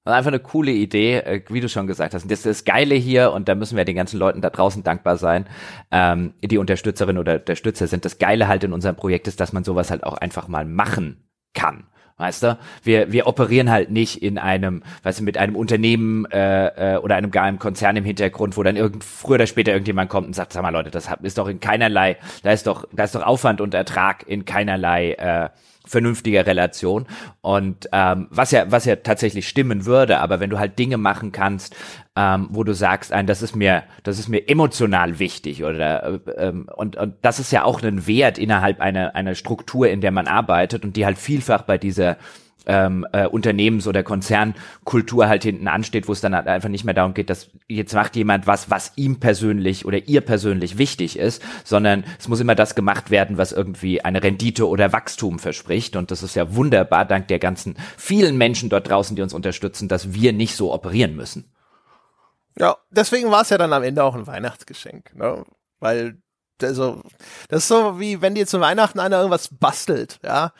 Einfach eine coole Idee, äh, wie du schon gesagt hast. Und das ist das Geile hier, und da müssen wir den ganzen Leuten da draußen dankbar sein, ähm, die Unterstützerin oder der Stützer sind. Das Geile halt in unserem Projekt ist, dass man sowas halt auch einfach mal machen kann. Weißt du, wir, wir operieren halt nicht in einem, weißt du, mit einem Unternehmen äh, äh, oder einem gar einem Konzern im Hintergrund, wo dann irgend, früher oder später irgendjemand kommt und sagt, sag mal Leute, das ist doch in keinerlei, da ist doch, da ist doch Aufwand und Ertrag in keinerlei äh, vernünftiger Relation. Und ähm, was ja, was ja tatsächlich stimmen würde, aber wenn du halt Dinge machen kannst, ähm, wo du sagst, ein, das ist mir, das ist mir emotional wichtig oder äh, ähm, und, und das ist ja auch ein Wert innerhalb einer, einer Struktur, in der man arbeitet und die halt vielfach bei dieser ähm, äh, Unternehmens- oder Konzernkultur halt hinten ansteht, wo es dann halt einfach nicht mehr darum geht, dass jetzt macht jemand was, was ihm persönlich oder ihr persönlich wichtig ist, sondern es muss immer das gemacht werden, was irgendwie eine Rendite oder Wachstum verspricht. Und das ist ja wunderbar, dank der ganzen vielen Menschen dort draußen, die uns unterstützen, dass wir nicht so operieren müssen. Ja, deswegen war es ja dann am Ende auch ein Weihnachtsgeschenk, ne? Weil also, das ist so wie wenn dir zu Weihnachten einer irgendwas bastelt, ja.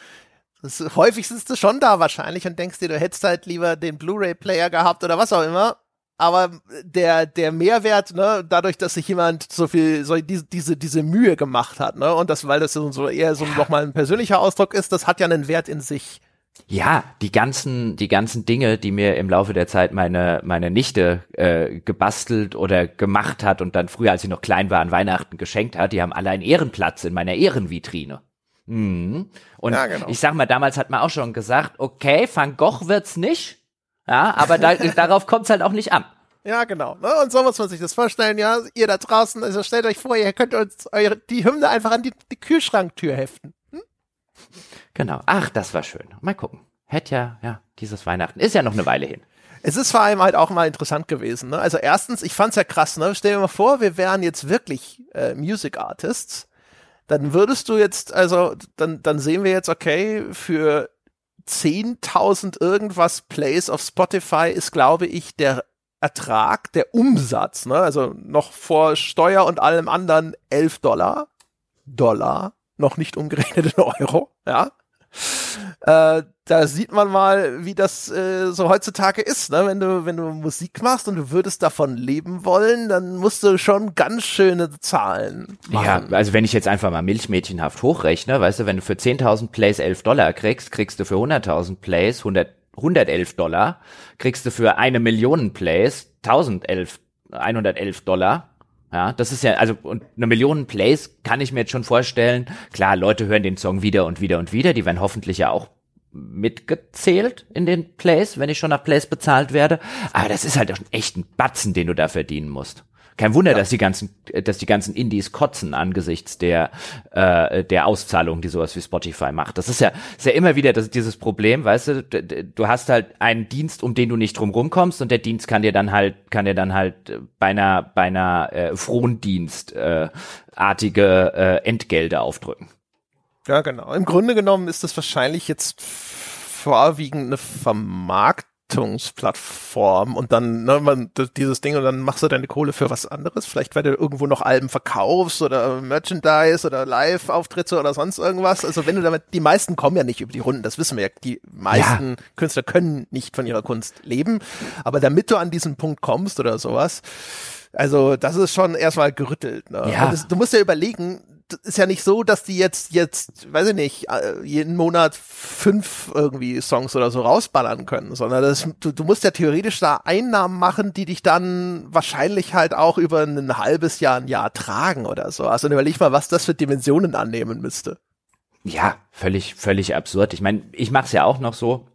Das, häufig sitzt du schon da wahrscheinlich und denkst dir, du hättest halt lieber den Blu-ray-Player gehabt oder was auch immer. Aber der, der Mehrwert, ne, dadurch, dass sich jemand so viel, so diese, diese, diese Mühe gemacht hat, ne, und das, weil das so eher so nochmal ein persönlicher Ausdruck ist, das hat ja einen Wert in sich. Ja, die ganzen, die ganzen Dinge, die mir im Laufe der Zeit meine, meine Nichte äh, gebastelt oder gemacht hat und dann früher, als sie noch klein war, an Weihnachten geschenkt hat, die haben alle einen Ehrenplatz in meiner Ehrenvitrine. Mhm. Und ja, genau. ich sag mal, damals hat man auch schon gesagt, okay, Van Gogh wird's nicht, ja, aber da, darauf kommt's halt auch nicht an. Ja, genau. Ne? Und so muss man sich das vorstellen, ja. Ihr da draußen, also stellt euch vor, ihr könnt uns eure, die Hymne einfach an die, die Kühlschranktür heften. Hm? Genau. Ach, das war schön. Mal gucken. Hätte ja, ja, dieses Weihnachten. Ist ja noch eine Weile hin. Es ist vor allem halt auch mal interessant gewesen. Ne? Also erstens, ich fand's ja krass. Ne? Stell dir mal vor, wir wären jetzt wirklich äh, Music Artists dann würdest du jetzt, also, dann, dann sehen wir jetzt, okay, für 10.000 irgendwas Plays auf Spotify ist, glaube ich, der Ertrag, der Umsatz, ne, also noch vor Steuer und allem anderen 11 Dollar. Dollar, noch nicht umgerechnet in Euro, ja. Äh, da sieht man mal, wie das äh, so heutzutage ist. Ne? Wenn du wenn du Musik machst und du würdest davon leben wollen, dann musst du schon ganz schöne Zahlen machen. Ja, also wenn ich jetzt einfach mal milchmädchenhaft hochrechne, weißt du, wenn du für 10.000 Plays 11 Dollar kriegst, kriegst du für 100.000 Plays 100, 111 Dollar, kriegst du für eine Million Plays 1011 111 Dollar. Ja, das ist ja, also, und eine Million Plays kann ich mir jetzt schon vorstellen. Klar, Leute hören den Song wieder und wieder und wieder. Die werden hoffentlich ja auch mitgezählt in den Plays, wenn ich schon nach Plays bezahlt werde. Aber das ist halt echt ein Batzen, den du da verdienen musst. Kein Wunder, ja. dass die ganzen, dass die ganzen Indies kotzen angesichts der äh, der Auszahlung, die sowas wie Spotify macht. Das ist ja, ist ja immer wieder das, dieses Problem, weißt du, du hast halt einen Dienst, um den du nicht drum rumkommst, und der Dienst kann dir dann halt, kann dir dann halt bei einer bei einer äh, Frondienst äh, artige äh, Entgelte aufdrücken. Ja, genau. Im Grunde genommen ist das wahrscheinlich jetzt vorwiegend eine Vermarktungsplattform und dann ne, man, dieses Ding und dann machst du deine Kohle für was anderes. Vielleicht, weil du irgendwo noch Alben verkaufst oder Merchandise oder Live-Auftritte oder sonst irgendwas. Also wenn du damit, die meisten kommen ja nicht über die Runden, das wissen wir ja. Die meisten ja. Künstler können nicht von ihrer Kunst leben. Aber damit du an diesen Punkt kommst oder sowas, also das ist schon erstmal gerüttelt. Ne? Ja. Das, du musst ja überlegen, ist ja nicht so, dass die jetzt, jetzt, weiß ich nicht, äh, jeden Monat fünf irgendwie Songs oder so rausballern können, sondern das, du, du musst ja theoretisch da Einnahmen machen, die dich dann wahrscheinlich halt auch über ein halbes Jahr, ein Jahr tragen oder so. Also überleg mal, was das für Dimensionen annehmen müsste. Ja, völlig, völlig absurd. Ich meine, ich mache es ja auch noch so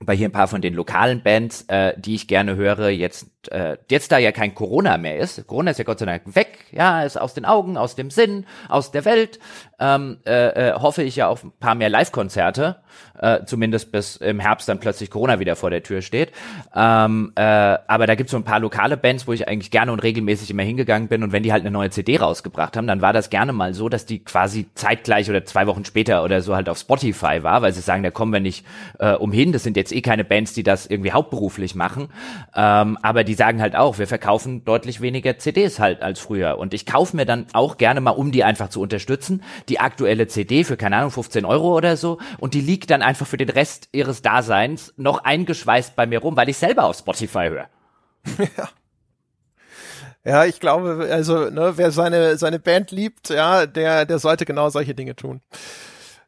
bei hier ein paar von den lokalen Bands, äh, die ich gerne höre, jetzt, äh, jetzt da ja kein Corona mehr ist. Corona ist ja Gott sei Dank weg, ja, ist aus den Augen, aus dem Sinn, aus der Welt. Ähm, äh, äh, hoffe ich ja auf ein paar mehr Live-Konzerte, äh, zumindest bis im Herbst dann plötzlich Corona wieder vor der Tür steht. Ähm, äh, aber da gibt's so ein paar lokale Bands, wo ich eigentlich gerne und regelmäßig immer hingegangen bin. Und wenn die halt eine neue CD rausgebracht haben, dann war das gerne mal so, dass die quasi zeitgleich oder zwei Wochen später oder so halt auf Spotify war, weil sie sagen, da kommen wir nicht äh, umhin. Das sind jetzt eh keine Bands, die das irgendwie hauptberuflich machen. Ähm, aber die sagen halt auch, wir verkaufen deutlich weniger CDs halt als früher. Und ich kaufe mir dann auch gerne mal, um die einfach zu unterstützen, die aktuelle CD für, keine Ahnung, 15 Euro oder so. Und die liegt dann einfach für den Rest ihres Daseins noch eingeschweißt bei mir rum, weil ich selber auf Spotify höre. Ja. Ja, ich glaube, also, ne, wer seine, seine Band liebt, ja, der, der sollte genau solche Dinge tun.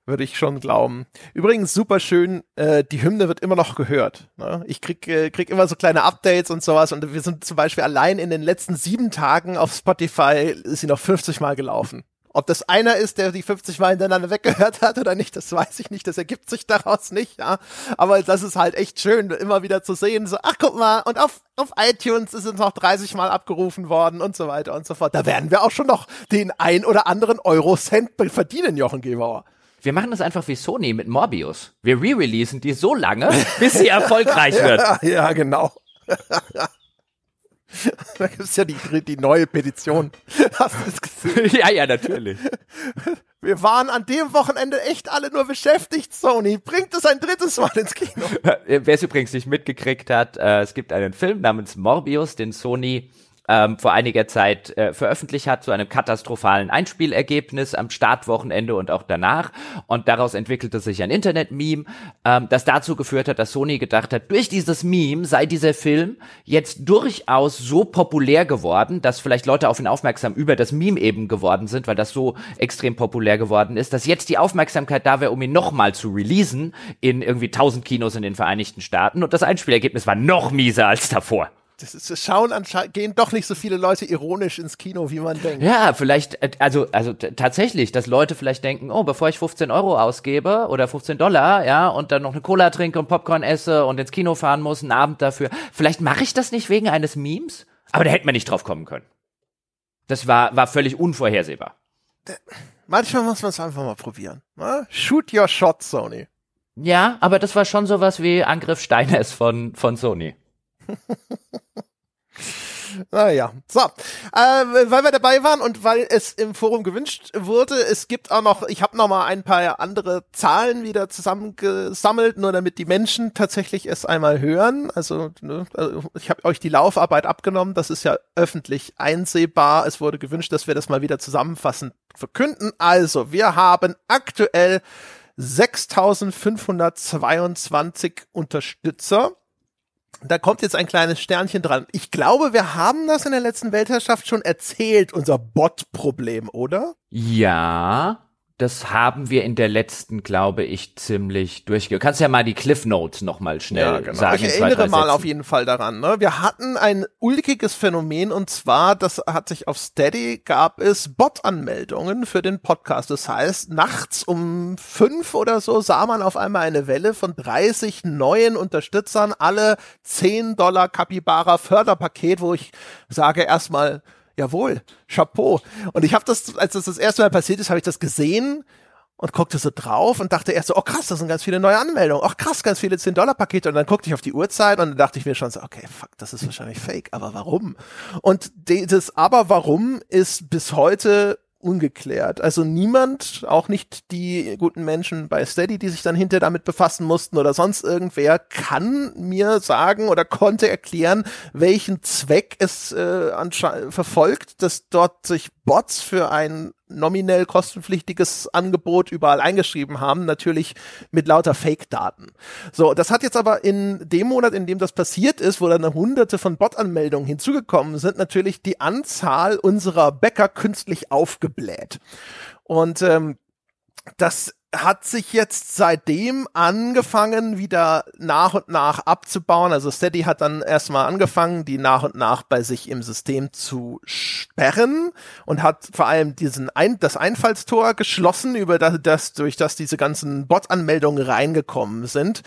Würde ich schon glauben. Übrigens, super schön, äh, die Hymne wird immer noch gehört. Ne? Ich krieg, äh, krieg immer so kleine Updates und sowas und wir sind zum Beispiel allein in den letzten sieben Tagen auf Spotify ist sie noch 50 Mal gelaufen. Ob das einer ist, der die 50 Mal hintereinander weggehört hat oder nicht, das weiß ich nicht. Das ergibt sich daraus nicht, ja. Aber das ist halt echt schön, immer wieder zu sehen. So, ach guck mal, und auf, auf iTunes ist es noch 30 Mal abgerufen worden und so weiter und so fort. Da werden wir auch schon noch den ein oder anderen Euro-Cent verdienen, Jochen Gebauer. Wir machen das einfach wie Sony mit Morbius. Wir re-releasen die so lange, bis sie erfolgreich wird. ja, ja, genau. Da gibt's ja die, die neue Petition. Hast du das gesehen? Ja, ja, natürlich. Wir waren an dem Wochenende echt alle nur beschäftigt, Sony. Bringt es ein drittes Mal ins Kino. Wer es übrigens nicht mitgekriegt hat, äh, es gibt einen Film namens Morbius, den Sony ähm, vor einiger Zeit äh, veröffentlicht hat zu einem katastrophalen Einspielergebnis am Startwochenende und auch danach. Und daraus entwickelte sich ein Internet-Meme, ähm, das dazu geführt hat, dass Sony gedacht hat, durch dieses Meme sei dieser Film jetzt durchaus so populär geworden, dass vielleicht Leute auf ihn aufmerksam über das Meme eben geworden sind, weil das so extrem populär geworden ist, dass jetzt die Aufmerksamkeit da wäre, um ihn nochmal zu releasen in irgendwie 1000 Kinos in den Vereinigten Staaten. Und das Einspielergebnis war noch mieser als davor das, das schauen anscheinend gehen doch nicht so viele Leute ironisch ins Kino, wie man denkt. Ja, vielleicht, äh, also, also tatsächlich, dass Leute vielleicht denken, oh, bevor ich 15 Euro ausgebe oder 15 Dollar, ja, und dann noch eine Cola trinke und Popcorn esse und ins Kino fahren muss, einen Abend dafür, vielleicht mache ich das nicht wegen eines Memes? Aber da hätte man nicht drauf kommen können. Das war, war völlig unvorhersehbar. Manchmal muss man es einfach mal probieren. Ne? Shoot your shot, Sony. Ja, aber das war schon sowas wie Angriff Steiners von, von Sony. Naja, so. Äh, weil wir dabei waren und weil es im Forum gewünscht wurde, es gibt auch noch, ich habe noch mal ein paar andere Zahlen wieder zusammengesammelt, nur damit die Menschen tatsächlich es einmal hören. Also, ne, also ich habe euch die Laufarbeit abgenommen, das ist ja öffentlich einsehbar. Es wurde gewünscht, dass wir das mal wieder zusammenfassend verkünden. Also, wir haben aktuell 6522 Unterstützer da kommt jetzt ein kleines Sternchen dran. Ich glaube, wir haben das in der letzten Weltherrschaft schon erzählt, unser Bot-Problem, oder? Ja, das haben wir in der letzten, glaube ich, ziemlich durchge. Kannst ja mal die Cliff Notes noch mal schnell ja, genau. sagen. Ich erinnere mal auf jeden Fall daran. Ne? Wir hatten ein ulkiges Phänomen und zwar, das hat sich auf Steady gab es Bot-Anmeldungen für den Podcast. Das heißt, nachts um fünf oder so sah man auf einmal eine Welle von 30 neuen Unterstützern, alle 10 Dollar Capybara Förderpaket, wo ich sage erstmal jawohl, Chapeau. Und ich habe das, als das das erste Mal passiert ist, habe ich das gesehen und guckte so drauf und dachte erst so, oh krass, das sind ganz viele neue Anmeldungen. Ach krass, ganz viele 10-Dollar-Pakete. Und dann guckte ich auf die Uhrzeit und dann dachte ich mir schon so, okay, fuck, das ist wahrscheinlich fake. Aber warum? Und dieses Aber warum ist bis heute ungeklärt. Also niemand, auch nicht die guten Menschen bei Steady, die sich dann hinter damit befassen mussten oder sonst irgendwer, kann mir sagen oder konnte erklären, welchen Zweck es äh, verfolgt, dass dort sich Bots für ein nominell kostenpflichtiges Angebot überall eingeschrieben haben, natürlich mit lauter Fake-Daten. So, das hat jetzt aber in dem Monat, in dem das passiert ist, wo dann hunderte von Bot-Anmeldungen hinzugekommen sind, natürlich die Anzahl unserer Bäcker künstlich aufgebläht. Und ähm, das hat sich jetzt seitdem angefangen, wieder nach und nach abzubauen. Also Steady hat dann erstmal angefangen, die nach und nach bei sich im System zu sperren und hat vor allem diesen Ein das Einfallstor geschlossen, über das, das durch das diese ganzen Bot-Anmeldungen reingekommen sind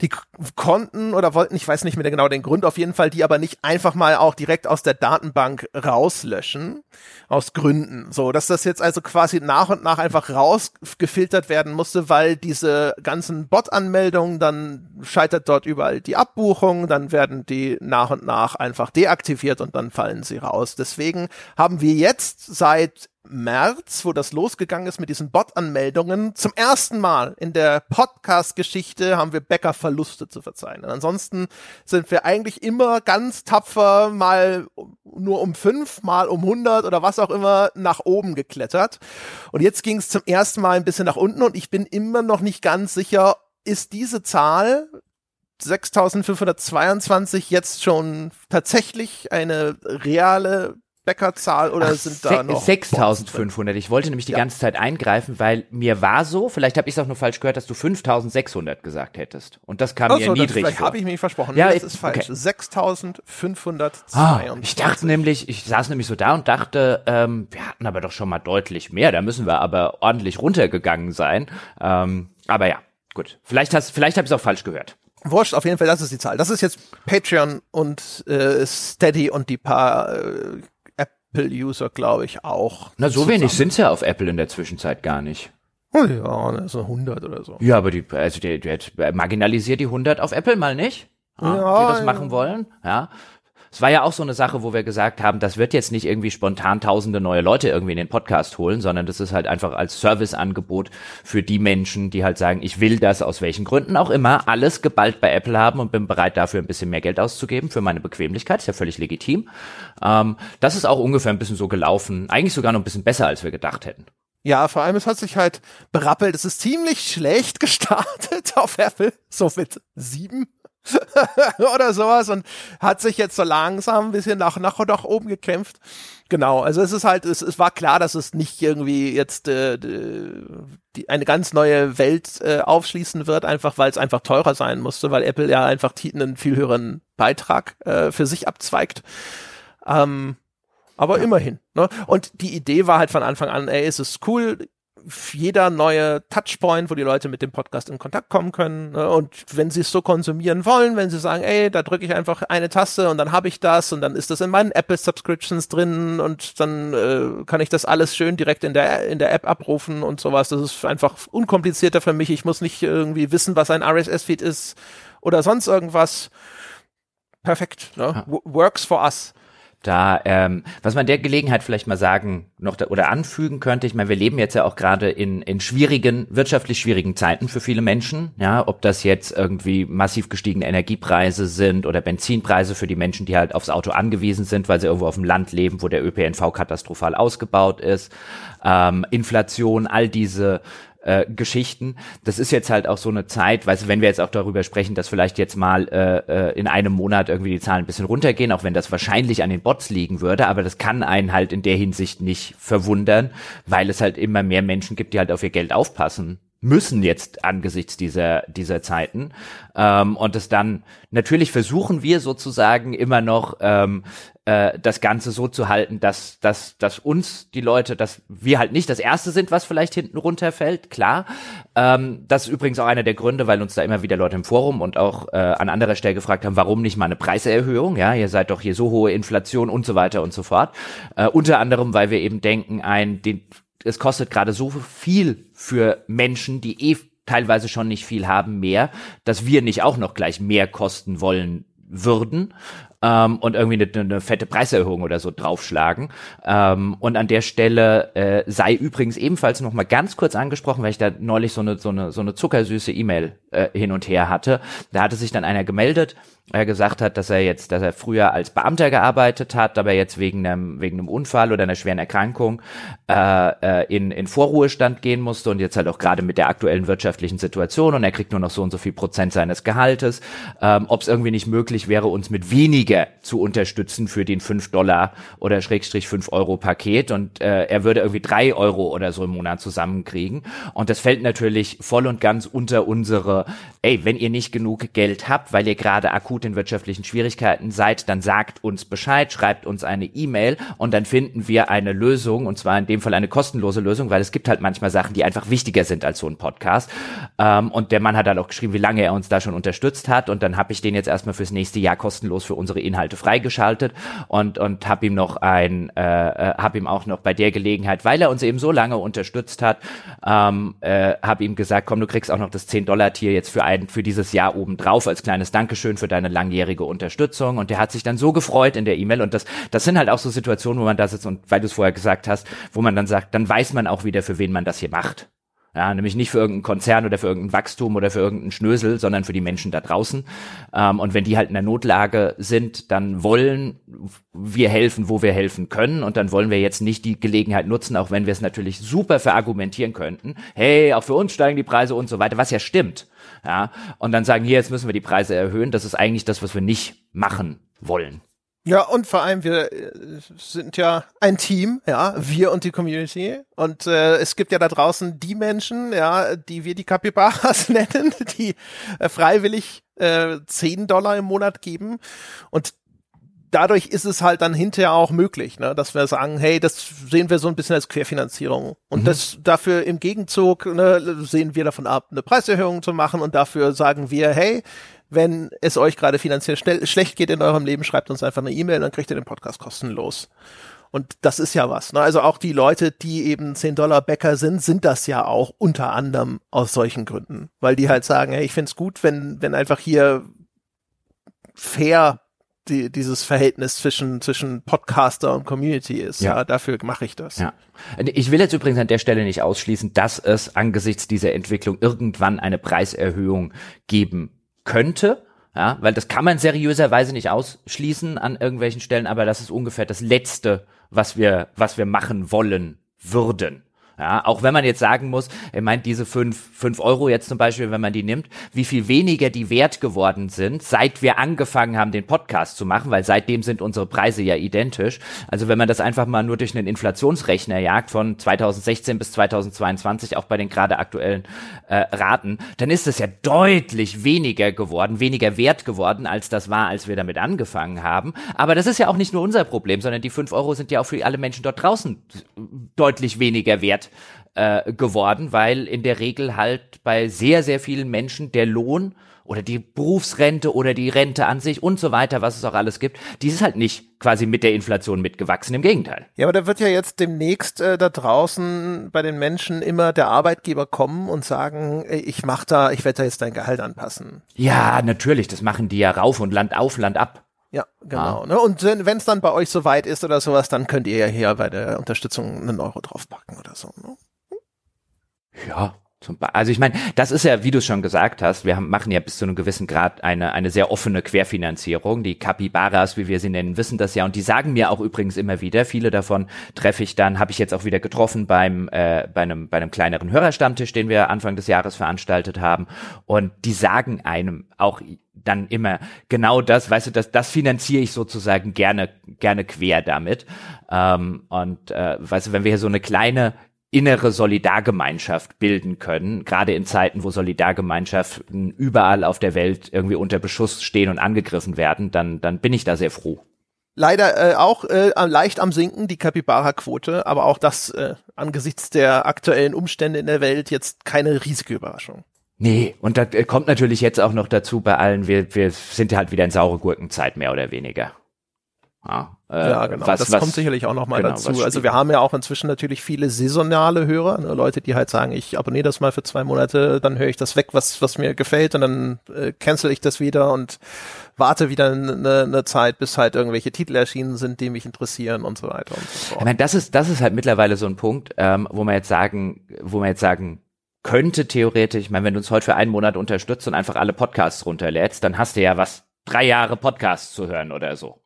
die konnten oder wollten, ich weiß nicht mehr genau den Grund, auf jeden Fall die aber nicht einfach mal auch direkt aus der Datenbank rauslöschen, aus Gründen. So, dass das jetzt also quasi nach und nach einfach rausgefiltert werden musste, weil diese ganzen Bot-Anmeldungen, dann scheitert dort überall die Abbuchung, dann werden die nach und nach einfach deaktiviert und dann fallen sie raus. Deswegen haben wir jetzt seit März, wo das losgegangen ist mit diesen Bot-Anmeldungen, zum ersten Mal in der Podcast-Geschichte haben wir Bäcker-Verluste zu verzeichnen. Ansonsten sind wir eigentlich immer ganz tapfer mal nur um fünf, mal um hundert oder was auch immer nach oben geklettert. Und jetzt ging es zum ersten Mal ein bisschen nach unten und ich bin immer noch nicht ganz sicher, ist diese Zahl 6522 jetzt schon tatsächlich eine reale Bäckerzahl oder Ach, sind da noch 6500. Ich wollte nämlich die ja. ganze Zeit eingreifen, weil mir war so, vielleicht habe ich es auch nur falsch gehört, dass du 5600 gesagt hättest und das kam Ach mir so, niedrig vielleicht habe ich mich versprochen. Ja, das ist falsch. Okay. 6522. Ah, ich dachte nämlich, ich saß nämlich so da und dachte, ähm, wir hatten aber doch schon mal deutlich mehr, da müssen wir aber ordentlich runtergegangen sein. Ähm, aber ja, gut. Vielleicht hast vielleicht habe ich es auch falsch gehört. Wurscht, auf jeden Fall, das ist die Zahl. Das ist jetzt Patreon und äh, Steady und die paar äh, Apple-User, glaube ich, auch. Na, so zusammen. wenig sind's ja auf Apple in der Zwischenzeit gar nicht. Oh ja, so 100 oder so. Ja, aber die, also der, der marginalisiert die 100 auf Apple mal nicht, ja, die das machen wollen. Ja, es war ja auch so eine Sache, wo wir gesagt haben, das wird jetzt nicht irgendwie spontan tausende neue Leute irgendwie in den Podcast holen, sondern das ist halt einfach als Serviceangebot für die Menschen, die halt sagen, ich will das aus welchen Gründen auch immer, alles geballt bei Apple haben und bin bereit dafür ein bisschen mehr Geld auszugeben für meine Bequemlichkeit, ist ja völlig legitim. Ähm, das ist auch ungefähr ein bisschen so gelaufen, eigentlich sogar noch ein bisschen besser, als wir gedacht hätten. Ja, vor allem, es hat sich halt berappelt. Es ist ziemlich schlecht gestartet auf Apple, so mit sieben oder sowas und hat sich jetzt so langsam ein bisschen nach, nach, nach oben gekämpft. Genau, also es ist halt, es, es war klar, dass es nicht irgendwie jetzt äh, die, eine ganz neue Welt äh, aufschließen wird, einfach weil es einfach teurer sein musste, weil Apple ja einfach einen viel höheren Beitrag äh, für sich abzweigt. Ähm, aber ja. immerhin. Ne? Und die Idee war halt von Anfang an, ey, es ist cool, jeder neue Touchpoint, wo die Leute mit dem Podcast in Kontakt kommen können. Ne? Und wenn sie es so konsumieren wollen, wenn sie sagen, ey, da drücke ich einfach eine Taste und dann habe ich das und dann ist das in meinen Apple Subscriptions drin und dann äh, kann ich das alles schön direkt in der in der App abrufen und sowas. Das ist einfach unkomplizierter für mich. Ich muss nicht irgendwie wissen, was ein RSS-Feed ist oder sonst irgendwas. Perfekt. Ne? Ja. Works for us da, ähm, was man der Gelegenheit vielleicht mal sagen noch da, oder anfügen könnte, ich meine, wir leben jetzt ja auch gerade in, in schwierigen, wirtschaftlich schwierigen Zeiten für viele Menschen, ja, ob das jetzt irgendwie massiv gestiegene Energiepreise sind oder Benzinpreise für die Menschen, die halt aufs Auto angewiesen sind, weil sie irgendwo auf dem Land leben, wo der ÖPNV katastrophal ausgebaut ist, ähm, Inflation, all diese äh, Geschichten. Das ist jetzt halt auch so eine Zeit, du, wenn wir jetzt auch darüber sprechen, dass vielleicht jetzt mal äh, äh, in einem Monat irgendwie die Zahlen ein bisschen runtergehen, auch wenn das wahrscheinlich an den Bots liegen würde, aber das kann einen halt in der Hinsicht nicht verwundern, weil es halt immer mehr Menschen gibt, die halt auf ihr Geld aufpassen müssen jetzt angesichts dieser dieser Zeiten ähm, und es dann natürlich versuchen wir sozusagen immer noch ähm, äh, das Ganze so zu halten, dass, dass, dass uns die Leute, dass wir halt nicht das Erste sind, was vielleicht hinten runterfällt, klar. Ähm, das ist übrigens auch einer der Gründe, weil uns da immer wieder Leute im Forum und auch äh, an anderer Stelle gefragt haben, warum nicht mal eine Preiserhöhung? Ja, ihr seid doch hier so hohe Inflation und so weiter und so fort. Äh, unter anderem, weil wir eben denken, ein, den, es kostet gerade so viel für Menschen, die eh teilweise schon nicht viel haben, mehr, dass wir nicht auch noch gleich mehr kosten wollen würden ähm, und irgendwie eine, eine fette Preiserhöhung oder so draufschlagen. Ähm, und an der Stelle äh, sei übrigens ebenfalls noch mal ganz kurz angesprochen, weil ich da neulich so eine so eine so eine zuckersüße E-Mail äh, hin und her hatte. Da hatte sich dann einer gemeldet er gesagt hat, dass er jetzt, dass er früher als Beamter gearbeitet hat, aber jetzt wegen einem wegen einem Unfall oder einer schweren Erkrankung äh, äh, in in Vorruhestand gehen musste und jetzt halt auch gerade mit der aktuellen wirtschaftlichen Situation und er kriegt nur noch so und so viel Prozent seines Gehaltes, ähm, ob es irgendwie nicht möglich wäre, uns mit weniger weniger zu unterstützen für den 5 Dollar oder Schrägstrich 5 Euro Paket und äh, er würde irgendwie drei Euro oder so im Monat zusammenkriegen. Und das fällt natürlich voll und ganz unter unsere, ey, wenn ihr nicht genug Geld habt, weil ihr gerade akut in wirtschaftlichen Schwierigkeiten seid, dann sagt uns Bescheid, schreibt uns eine E-Mail und dann finden wir eine Lösung und zwar in dem Fall eine kostenlose Lösung, weil es gibt halt manchmal Sachen, die einfach wichtiger sind als so ein Podcast. Ähm, und der Mann hat dann auch geschrieben, wie lange er uns da schon unterstützt hat und dann habe ich den jetzt erstmal fürs nächste Jahr kostenlos für unsere Inhalte freigeschaltet und und habe ihm noch ein, äh, äh habe ihm auch noch bei der Gelegenheit, weil er uns eben so lange unterstützt hat, ähm, äh, habe ihm gesagt, komm, du kriegst auch noch das 10 Dollar Tier jetzt für ein für dieses Jahr oben drauf als kleines Dankeschön für deine langjährige Unterstützung und der hat sich dann so gefreut in der E-Mail und das das sind halt auch so Situationen, wo man da sitzt und weil du es vorher gesagt hast, wo man dann sagt, dann weiß man auch wieder, für wen man das hier macht. Ja, nämlich nicht für irgendeinen Konzern oder für irgendein Wachstum oder für irgendeinen Schnösel, sondern für die Menschen da draußen. Ähm, und wenn die halt in der Notlage sind, dann wollen wir helfen, wo wir helfen können. Und dann wollen wir jetzt nicht die Gelegenheit nutzen, auch wenn wir es natürlich super verargumentieren könnten. Hey, auch für uns steigen die Preise und so weiter, was ja stimmt. Ja, und dann sagen, hier, jetzt müssen wir die Preise erhöhen. Das ist eigentlich das, was wir nicht machen wollen. Ja, und vor allem, wir äh, sind ja ein Team, ja, wir und die Community. Und äh, es gibt ja da draußen die Menschen, ja, die wir die Capybaras nennen, die äh, freiwillig äh, 10 Dollar im Monat geben. Und dadurch ist es halt dann hinterher auch möglich, ne, dass wir sagen, hey, das sehen wir so ein bisschen als Querfinanzierung. Und mhm. das dafür im Gegenzug ne, sehen wir davon ab, eine Preiserhöhung zu machen und dafür sagen wir, hey, wenn es euch gerade finanziell schnell, schlecht geht in eurem Leben, schreibt uns einfach eine E-Mail, dann kriegt ihr den Podcast kostenlos. Und das ist ja was. Ne? Also auch die Leute, die eben 10 Dollar Bäcker sind, sind das ja auch unter anderem aus solchen Gründen. Weil die halt sagen, hey, ich find's gut, wenn, wenn einfach hier fair die, dieses Verhältnis zwischen, zwischen Podcaster und Community ist. Ja, ja dafür mache ich das. Ja. Ich will jetzt übrigens an der Stelle nicht ausschließen, dass es angesichts dieser Entwicklung irgendwann eine Preiserhöhung geben könnte, ja, weil das kann man seriöserweise nicht ausschließen an irgendwelchen Stellen, aber das ist ungefähr das Letzte, was wir, was wir machen wollen würden. Ja, auch wenn man jetzt sagen muss, er meint diese fünf, fünf Euro jetzt zum Beispiel, wenn man die nimmt, wie viel weniger die wert geworden sind, seit wir angefangen haben, den Podcast zu machen, weil seitdem sind unsere Preise ja identisch. Also wenn man das einfach mal nur durch einen Inflationsrechner jagt von 2016 bis 2022, auch bei den gerade aktuellen äh, Raten, dann ist es ja deutlich weniger geworden, weniger wert geworden, als das war, als wir damit angefangen haben. Aber das ist ja auch nicht nur unser Problem, sondern die fünf Euro sind ja auch für alle Menschen dort draußen deutlich weniger wert äh, geworden, weil in der Regel halt bei sehr, sehr vielen Menschen der Lohn oder die Berufsrente oder die Rente an sich und so weiter, was es auch alles gibt, die ist halt nicht quasi mit der Inflation mitgewachsen, im Gegenteil. Ja, aber da wird ja jetzt demnächst äh, da draußen bei den Menschen immer der Arbeitgeber kommen und sagen, ich mach da, ich werde da jetzt dein Gehalt anpassen. Ja, natürlich, das machen die ja rauf und Land auf, Land ab. Ja, genau. Ah. Ne? Und wenn es dann bei euch soweit ist oder sowas, dann könnt ihr ja hier bei der Unterstützung einen Euro draufpacken oder so. Ne? Ja, also ich meine, das ist ja, wie du schon gesagt hast, wir haben, machen ja bis zu einem gewissen Grad eine, eine sehr offene Querfinanzierung. Die Capybaras, wie wir sie nennen, wissen das ja und die sagen mir auch übrigens immer wieder, viele davon treffe ich dann, habe ich jetzt auch wieder getroffen beim äh, bei, einem, bei einem kleineren Hörerstammtisch, den wir Anfang des Jahres veranstaltet haben und die sagen einem auch dann immer genau das, weißt du, das, das finanziere ich sozusagen gerne, gerne quer damit. Ähm, und äh, weißt du, wenn wir hier so eine kleine innere Solidargemeinschaft bilden können, gerade in Zeiten, wo Solidargemeinschaften überall auf der Welt irgendwie unter Beschuss stehen und angegriffen werden, dann, dann bin ich da sehr froh. Leider äh, auch äh, leicht am Sinken, die Capybara-Quote, aber auch das äh, angesichts der aktuellen Umstände in der Welt jetzt keine riesige Überraschung. Nee, und da äh, kommt natürlich jetzt auch noch dazu bei allen, wir, wir sind halt wieder in saure Gurkenzeit, mehr oder weniger. Ja, äh, ja genau. Was, das was, kommt sicherlich auch nochmal genau, dazu. Also wir haben ja auch inzwischen natürlich viele saisonale Hörer, ne? Leute, die halt sagen, ich abonniere das mal für zwei Monate, dann höre ich das weg, was, was mir gefällt und dann äh, cancel ich das wieder und warte wieder eine, eine Zeit, bis halt irgendwelche Titel erschienen sind, die mich interessieren und so weiter und so fort. Ich meine, das ist, das ist halt mittlerweile so ein Punkt, ähm, wo man jetzt sagen, wo man jetzt sagen könnte theoretisch, ich meine, wenn du uns heute für einen Monat unterstützt und einfach alle Podcasts runterlädst, dann hast du ja was, drei Jahre Podcasts zu hören oder so.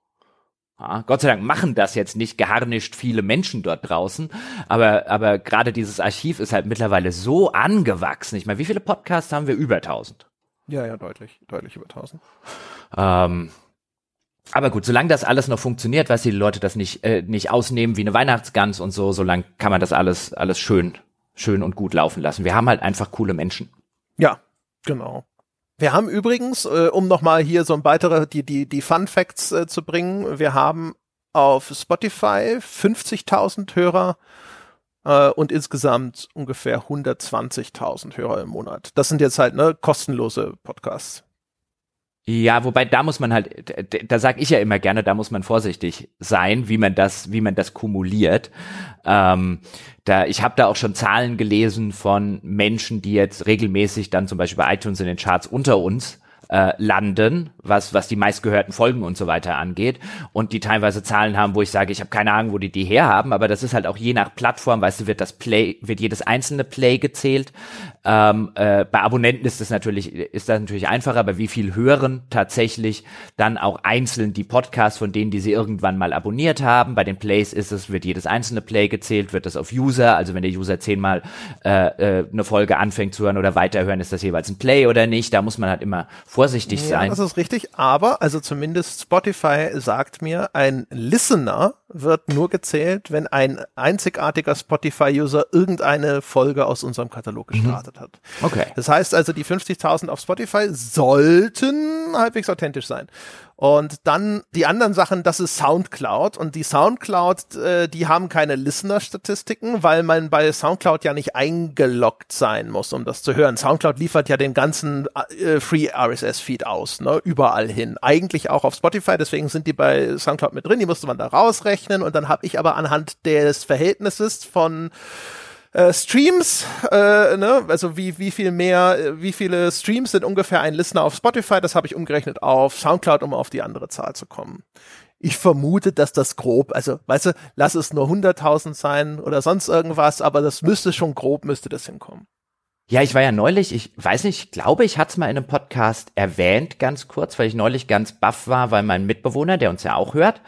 Ja, Gott sei Dank machen das jetzt nicht geharnischt viele Menschen dort draußen, aber, aber gerade dieses Archiv ist halt mittlerweile so angewachsen. Ich meine, wie viele Podcasts haben wir? Über 1000. Ja, ja, deutlich, deutlich über 1000. Ähm, aber gut, solange das alles noch funktioniert, weil die Leute das nicht, äh, nicht ausnehmen wie eine Weihnachtsgans und so, solange kann man das alles, alles schön, schön und gut laufen lassen. Wir haben halt einfach coole Menschen. Ja, genau. Wir haben übrigens, äh, um nochmal hier so ein weitere, die, die, die Fun Facts äh, zu bringen, wir haben auf Spotify 50.000 Hörer äh, und insgesamt ungefähr 120.000 Hörer im Monat. Das sind jetzt halt ne kostenlose Podcasts. Ja, wobei da muss man halt, da sag ich ja immer gerne, da muss man vorsichtig sein, wie man das, wie man das kumuliert. Ähm, da, ich habe da auch schon Zahlen gelesen von Menschen, die jetzt regelmäßig dann zum Beispiel bei iTunes in den Charts unter uns äh, landen, was, was die meistgehörten Folgen und so weiter angeht. Und die teilweise Zahlen haben, wo ich sage, ich habe keine Ahnung, wo die die herhaben, aber das ist halt auch je nach Plattform, weißt du, wird das Play, wird jedes einzelne Play gezählt. Ähm, äh, bei Abonnenten ist das natürlich, ist das natürlich einfacher, aber wie viel hören tatsächlich dann auch einzeln die Podcasts von denen, die sie irgendwann mal abonniert haben. Bei den Plays ist es, wird jedes einzelne Play gezählt, wird das auf User, also wenn der User zehnmal äh, äh, eine Folge anfängt zu hören oder weiterhören, ist das jeweils ein Play oder nicht. Da muss man halt immer vorsichtig ja, sein. Das ist richtig, aber also zumindest Spotify sagt mir, ein Listener wird nur gezählt, wenn ein einzigartiger Spotify-User irgendeine Folge aus unserem Katalog mhm. gestartet mhm. hat. Okay. Das heißt also, die 50.000 auf Spotify sollten halbwegs authentisch sein. Und dann die anderen Sachen, das ist Soundcloud. Und die Soundcloud, äh, die haben keine Listener-Statistiken, weil man bei Soundcloud ja nicht eingeloggt sein muss, um das zu hören. Soundcloud liefert ja den ganzen äh, Free RSS-Feed aus, ne, überall hin. Eigentlich auch auf Spotify, deswegen sind die bei Soundcloud mit drin, die musste man da rausrechnen. Und dann habe ich aber anhand des Verhältnisses von äh, Streams, äh, ne, also wie, wie viel mehr, äh, wie viele Streams sind ungefähr ein Listener auf Spotify, das habe ich umgerechnet auf Soundcloud, um auf die andere Zahl zu kommen. Ich vermute, dass das grob, also, weißt du, lass es nur 100.000 sein oder sonst irgendwas, aber das müsste schon grob, müsste das hinkommen. Ja, ich war ja neulich, ich weiß nicht, ich glaube, ich hatte es mal in einem Podcast erwähnt, ganz kurz, weil ich neulich ganz baff war, weil mein Mitbewohner, der uns ja auch hört,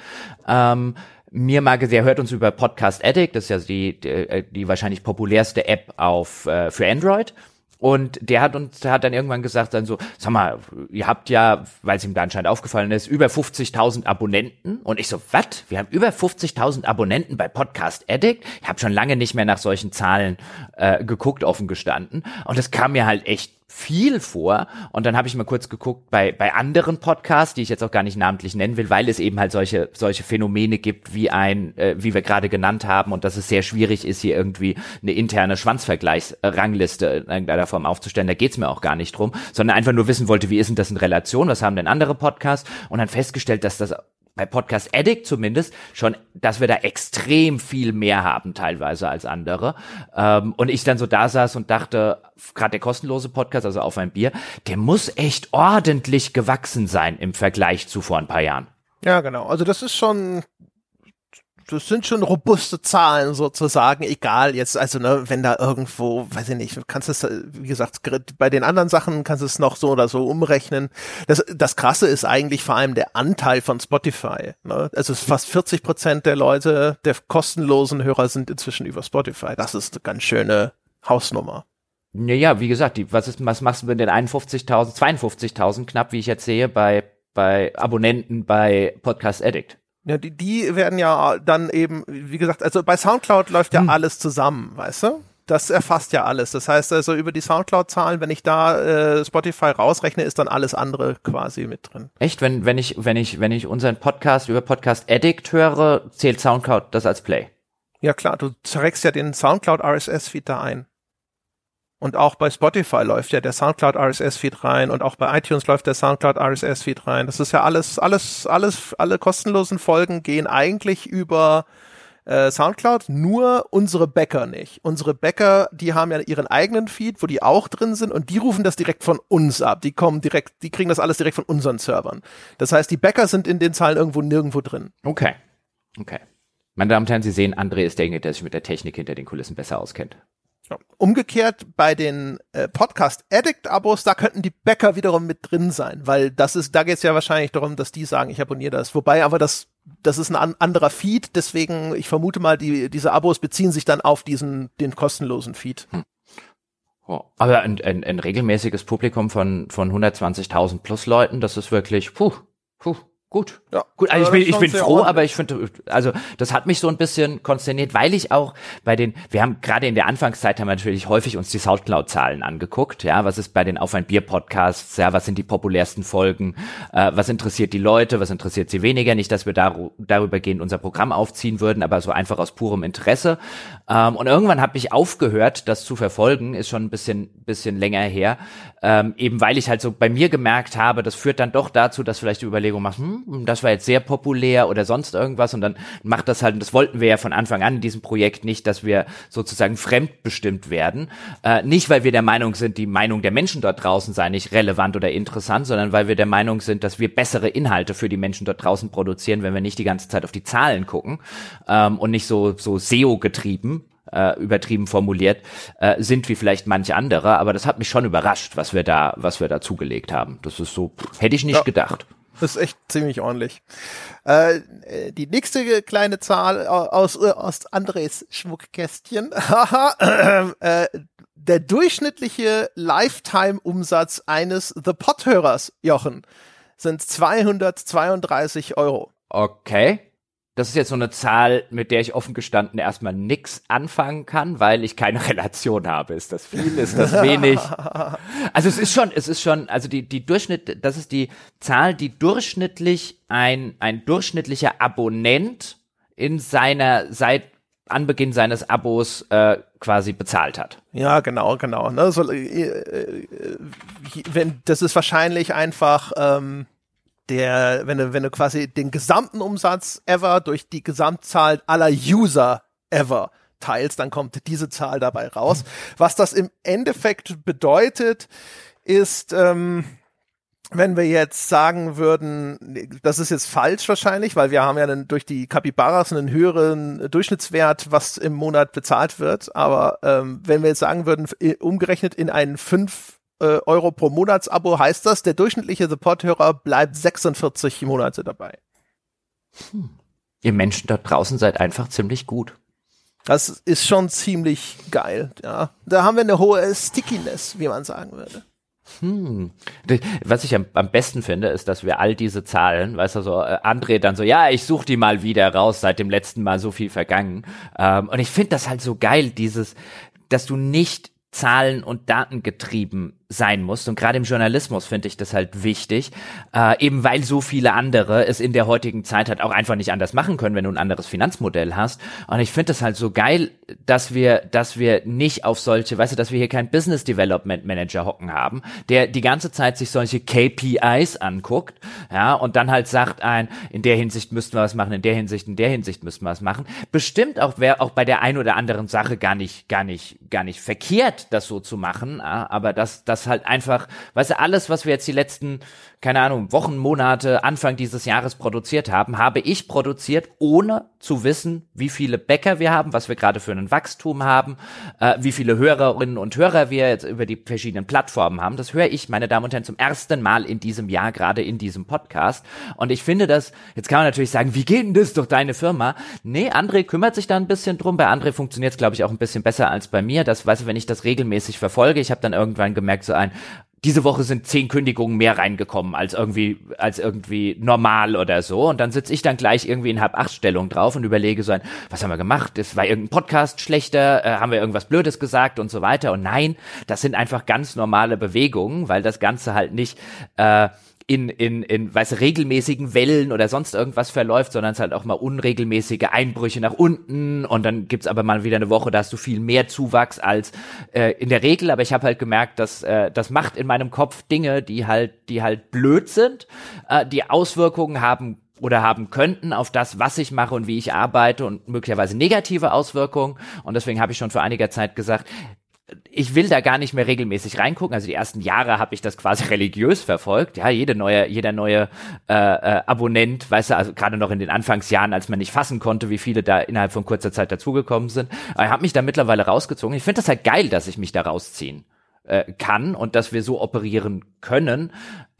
ähm, mir mal gesehen, er hört uns über Podcast Addict, das ist ja die, die, äh, die wahrscheinlich populärste App auf äh, für Android. Und der hat uns, der hat dann irgendwann gesagt, dann so, sag mal, ihr habt ja, weil es ihm da anscheinend aufgefallen ist, über 50.000 Abonnenten. Und ich so, was? Wir haben über 50.000 Abonnenten bei Podcast Addict? Ich habe schon lange nicht mehr nach solchen Zahlen äh, geguckt, offen gestanden. Und es kam mir halt echt viel vor. Und dann habe ich mal kurz geguckt bei, bei anderen Podcasts, die ich jetzt auch gar nicht namentlich nennen will, weil es eben halt solche, solche Phänomene gibt, wie ein, äh, wie wir gerade genannt haben, und dass es sehr schwierig ist, hier irgendwie eine interne Schwanzvergleichsrangliste in irgendeiner Form aufzustellen. Da geht's mir auch gar nicht drum, sondern einfach nur wissen wollte, wie ist denn das in Relation, was haben denn andere Podcasts? Und dann festgestellt, dass das bei Podcast Addict zumindest schon, dass wir da extrem viel mehr haben teilweise als andere. Ähm, und ich dann so da saß und dachte, gerade der kostenlose Podcast, also auf ein Bier, der muss echt ordentlich gewachsen sein im Vergleich zu vor ein paar Jahren. Ja, genau. Also das ist schon das sind schon robuste Zahlen sozusagen, egal jetzt, also ne, wenn da irgendwo, weiß ich nicht, kannst du es, wie gesagt, bei den anderen Sachen kannst du es noch so oder so umrechnen. Das, das Krasse ist eigentlich vor allem der Anteil von Spotify. Ne? Also fast 40 Prozent der Leute, der kostenlosen Hörer sind inzwischen über Spotify. Das ist eine ganz schöne Hausnummer. Ja, ja, wie gesagt, die, was ist, was machst du mit den 51.000, 52.000 knapp, wie ich jetzt sehe, bei, bei Abonnenten bei Podcast Addict? Ja, die, die werden ja dann eben, wie gesagt, also bei Soundcloud läuft ja hm. alles zusammen, weißt du? Das erfasst ja alles. Das heißt also über die Soundcloud-Zahlen, wenn ich da äh, Spotify rausrechne, ist dann alles andere quasi mit drin. Echt? Wenn, wenn ich, wenn ich, wenn ich unseren Podcast über Podcast Addict höre, zählt Soundcloud das als Play? Ja klar, du trägst ja den Soundcloud RSS-Feed da ein. Und auch bei Spotify läuft ja der Soundcloud RSS-Feed rein und auch bei iTunes läuft der Soundcloud RSS-Feed rein. Das ist ja alles, alles, alles, alle kostenlosen Folgen gehen eigentlich über äh, Soundcloud, nur unsere Bäcker nicht. Unsere Bäcker, die haben ja ihren eigenen Feed, wo die auch drin sind und die rufen das direkt von uns ab. Die kommen direkt, die kriegen das alles direkt von unseren Servern. Das heißt, die Bäcker sind in den Zahlen irgendwo nirgendwo drin. Okay. Okay. Meine Damen und Herren, Sie sehen, André ist derjenige, der sich mit der Technik hinter den Kulissen besser auskennt. Umgekehrt bei den äh, Podcast Addict Abos, da könnten die Bäcker wiederum mit drin sein, weil das ist, da geht es ja wahrscheinlich darum, dass die sagen, ich abonniere das. Wobei aber das, das ist ein an, anderer Feed, deswegen ich vermute mal, die diese Abos beziehen sich dann auf diesen den kostenlosen Feed. Hm. Oh, aber ein, ein, ein regelmäßiges Publikum von von 120.000 plus Leuten, das ist wirklich, puh, puh, Gut. Ja, gut, also ich bin, ich bin froh, ordentlich. aber ich finde, also das hat mich so ein bisschen konsterniert, weil ich auch bei den, wir haben gerade in der Anfangszeit haben wir natürlich häufig uns die Soundcloud-Zahlen angeguckt, ja, was ist bei den Auf ein Bier-Podcasts, ja, was sind die populärsten Folgen, äh, was interessiert die Leute, was interessiert sie weniger, nicht, dass wir dar darüber gehend unser Programm aufziehen würden, aber so einfach aus purem Interesse. Ähm, und irgendwann habe ich aufgehört, das zu verfolgen, ist schon ein bisschen, bisschen länger her, ähm, eben weil ich halt so bei mir gemerkt habe, das führt dann doch dazu, dass vielleicht die Überlegung macht, hm, das war jetzt sehr populär oder sonst irgendwas und dann macht das halt, und das wollten wir ja von Anfang an in diesem Projekt nicht, dass wir sozusagen fremdbestimmt werden. Äh, nicht, weil wir der Meinung sind, die Meinung der Menschen dort draußen sei nicht relevant oder interessant, sondern weil wir der Meinung sind, dass wir bessere Inhalte für die Menschen dort draußen produzieren, wenn wir nicht die ganze Zeit auf die Zahlen gucken ähm, und nicht so, so SEO-getrieben, äh, übertrieben formuliert, äh, sind wie vielleicht manche andere, aber das hat mich schon überrascht, was wir da, was wir da zugelegt haben. Das ist so, hätte ich nicht ja. gedacht. Das ist echt ziemlich ordentlich. Äh, die nächste kleine Zahl aus, aus Andres Schmuckkästchen. äh, der durchschnittliche Lifetime-Umsatz eines The Pot-Hörers, Jochen, sind 232 Euro. Okay das ist jetzt so eine Zahl, mit der ich offen gestanden erstmal nix anfangen kann, weil ich keine Relation habe. Ist das viel? Ist das wenig? Also es ist schon, es ist schon, also die, die Durchschnitt, das ist die Zahl, die durchschnittlich ein, ein durchschnittlicher Abonnent in seiner, seit Anbeginn seines Abos äh, quasi bezahlt hat. Ja, genau, genau. Ne? So, äh, äh, wenn, das ist wahrscheinlich einfach ähm, der, wenn du, wenn du quasi den gesamten Umsatz ever durch die Gesamtzahl aller User ever teilst, dann kommt diese Zahl dabei raus. Was das im Endeffekt bedeutet, ist, ähm, wenn wir jetzt sagen würden, das ist jetzt falsch wahrscheinlich, weil wir haben ja dann durch die Capybaras einen höheren Durchschnittswert, was im Monat bezahlt wird. Aber ähm, wenn wir jetzt sagen würden, umgerechnet in einen fünf äh, Euro pro Monatsabo heißt das, der durchschnittliche Support-Hörer bleibt 46 Monate dabei. Hm. Ihr Menschen dort draußen seid einfach ziemlich gut. Das ist schon ziemlich geil, ja. Da haben wir eine hohe Stickiness, wie man sagen würde. Hm. Was ich am, am, besten finde, ist, dass wir all diese Zahlen, weißt du, so äh, André dann so, ja, ich suche die mal wieder raus, seit dem letzten Mal so viel vergangen. Ähm, und ich finde das halt so geil, dieses, dass du nicht Zahlen und Daten getrieben sein muss. Und gerade im Journalismus finde ich das halt wichtig, äh, eben weil so viele andere es in der heutigen Zeit halt auch einfach nicht anders machen können, wenn du ein anderes Finanzmodell hast. Und ich finde das halt so geil, dass wir, dass wir nicht auf solche, weißt du, dass wir hier keinen Business Development Manager hocken haben, der die ganze Zeit sich solche KPIs anguckt, ja, und dann halt sagt ein, in der Hinsicht müssten wir was machen, in der Hinsicht, in der Hinsicht müssten wir was machen. Bestimmt auch wäre auch bei der ein oder anderen Sache gar nicht, gar nicht, gar nicht verkehrt, das so zu machen, aber das, das halt einfach, weißt du, alles, was wir jetzt die letzten keine Ahnung, Wochen, Monate, Anfang dieses Jahres produziert haben, habe ich produziert, ohne zu wissen, wie viele Bäcker wir haben, was wir gerade für ein Wachstum haben, äh, wie viele Hörerinnen und Hörer wir jetzt über die verschiedenen Plattformen haben. Das höre ich, meine Damen und Herren, zum ersten Mal in diesem Jahr, gerade in diesem Podcast. Und ich finde das, jetzt kann man natürlich sagen, wie geht denn das durch deine Firma? Nee, André kümmert sich da ein bisschen drum. Bei André funktioniert es, glaube ich, auch ein bisschen besser als bei mir. Das, weißt du, wenn ich das regelmäßig verfolge, ich habe dann irgendwann gemerkt, so ein, diese Woche sind zehn Kündigungen mehr reingekommen als irgendwie als irgendwie normal oder so und dann sitze ich dann gleich irgendwie in halb acht Stellung drauf und überlege so ein, was haben wir gemacht? Es war irgendein Podcast schlechter, äh, haben wir irgendwas Blödes gesagt und so weiter und nein, das sind einfach ganz normale Bewegungen, weil das Ganze halt nicht äh, in, in, in weiß regelmäßigen Wellen oder sonst irgendwas verläuft, sondern es halt auch mal unregelmäßige Einbrüche nach unten und dann gibt's aber mal wieder eine Woche, da hast du viel mehr Zuwachs als äh, in der Regel, aber ich habe halt gemerkt, dass äh, das macht in meinem Kopf Dinge, die halt, die halt blöd sind, äh, die Auswirkungen haben oder haben könnten auf das, was ich mache und wie ich arbeite und möglicherweise negative Auswirkungen. Und deswegen habe ich schon vor einiger Zeit gesagt, ich will da gar nicht mehr regelmäßig reingucken. Also die ersten Jahre habe ich das quasi religiös verfolgt. Ja, jede neue, jeder neue äh, äh, Abonnent, weißt du, also gerade noch in den Anfangsjahren, als man nicht fassen konnte, wie viele da innerhalb von kurzer Zeit dazugekommen sind. Aber ich habe mich da mittlerweile rausgezogen. Ich finde das halt geil, dass ich mich da rausziehen äh, kann und dass wir so operieren können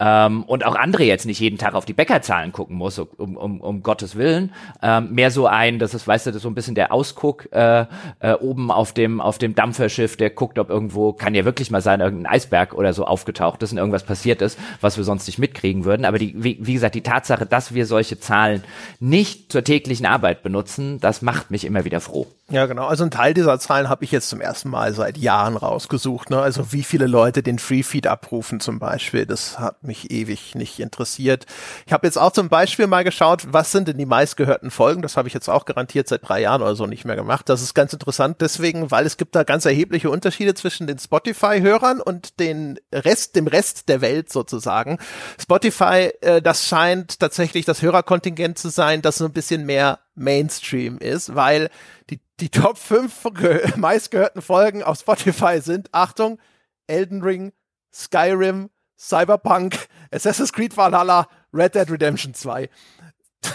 ähm, und auch andere jetzt nicht jeden Tag auf die Bäckerzahlen gucken muss, um, um, um Gottes Willen. Ähm, mehr so ein, das ist, weißt du, das ist so ein bisschen der Ausguck äh, äh, oben auf dem, auf dem Dampferschiff, der guckt, ob irgendwo, kann ja wirklich mal sein, irgendein Eisberg oder so aufgetaucht ist und irgendwas passiert ist, was wir sonst nicht mitkriegen würden. Aber die, wie, wie gesagt, die Tatsache, dass wir solche Zahlen nicht zur täglichen Arbeit benutzen, das macht mich immer wieder froh. Ja, genau. Also ein Teil dieser Zahlen habe ich jetzt zum ersten Mal seit Jahren rausgesucht. Ne? Also wie viele Leute den Freefeed abrufen zum Beispiel. Das hat mich ewig nicht interessiert. Ich habe jetzt auch zum Beispiel mal geschaut, was sind denn die meistgehörten Folgen. Das habe ich jetzt auch garantiert seit drei Jahren oder so nicht mehr gemacht. Das ist ganz interessant deswegen, weil es gibt da ganz erhebliche Unterschiede zwischen den Spotify-Hörern und den Rest, dem Rest der Welt sozusagen. Spotify, äh, das scheint tatsächlich das Hörerkontingent zu sein, das so ein bisschen mehr Mainstream ist, weil die, die Top 5 ge meistgehörten Folgen auf Spotify sind, Achtung, Elden Ring, Skyrim, Cyberpunk, Assassin's Creed Valhalla, Red Dead Redemption 2.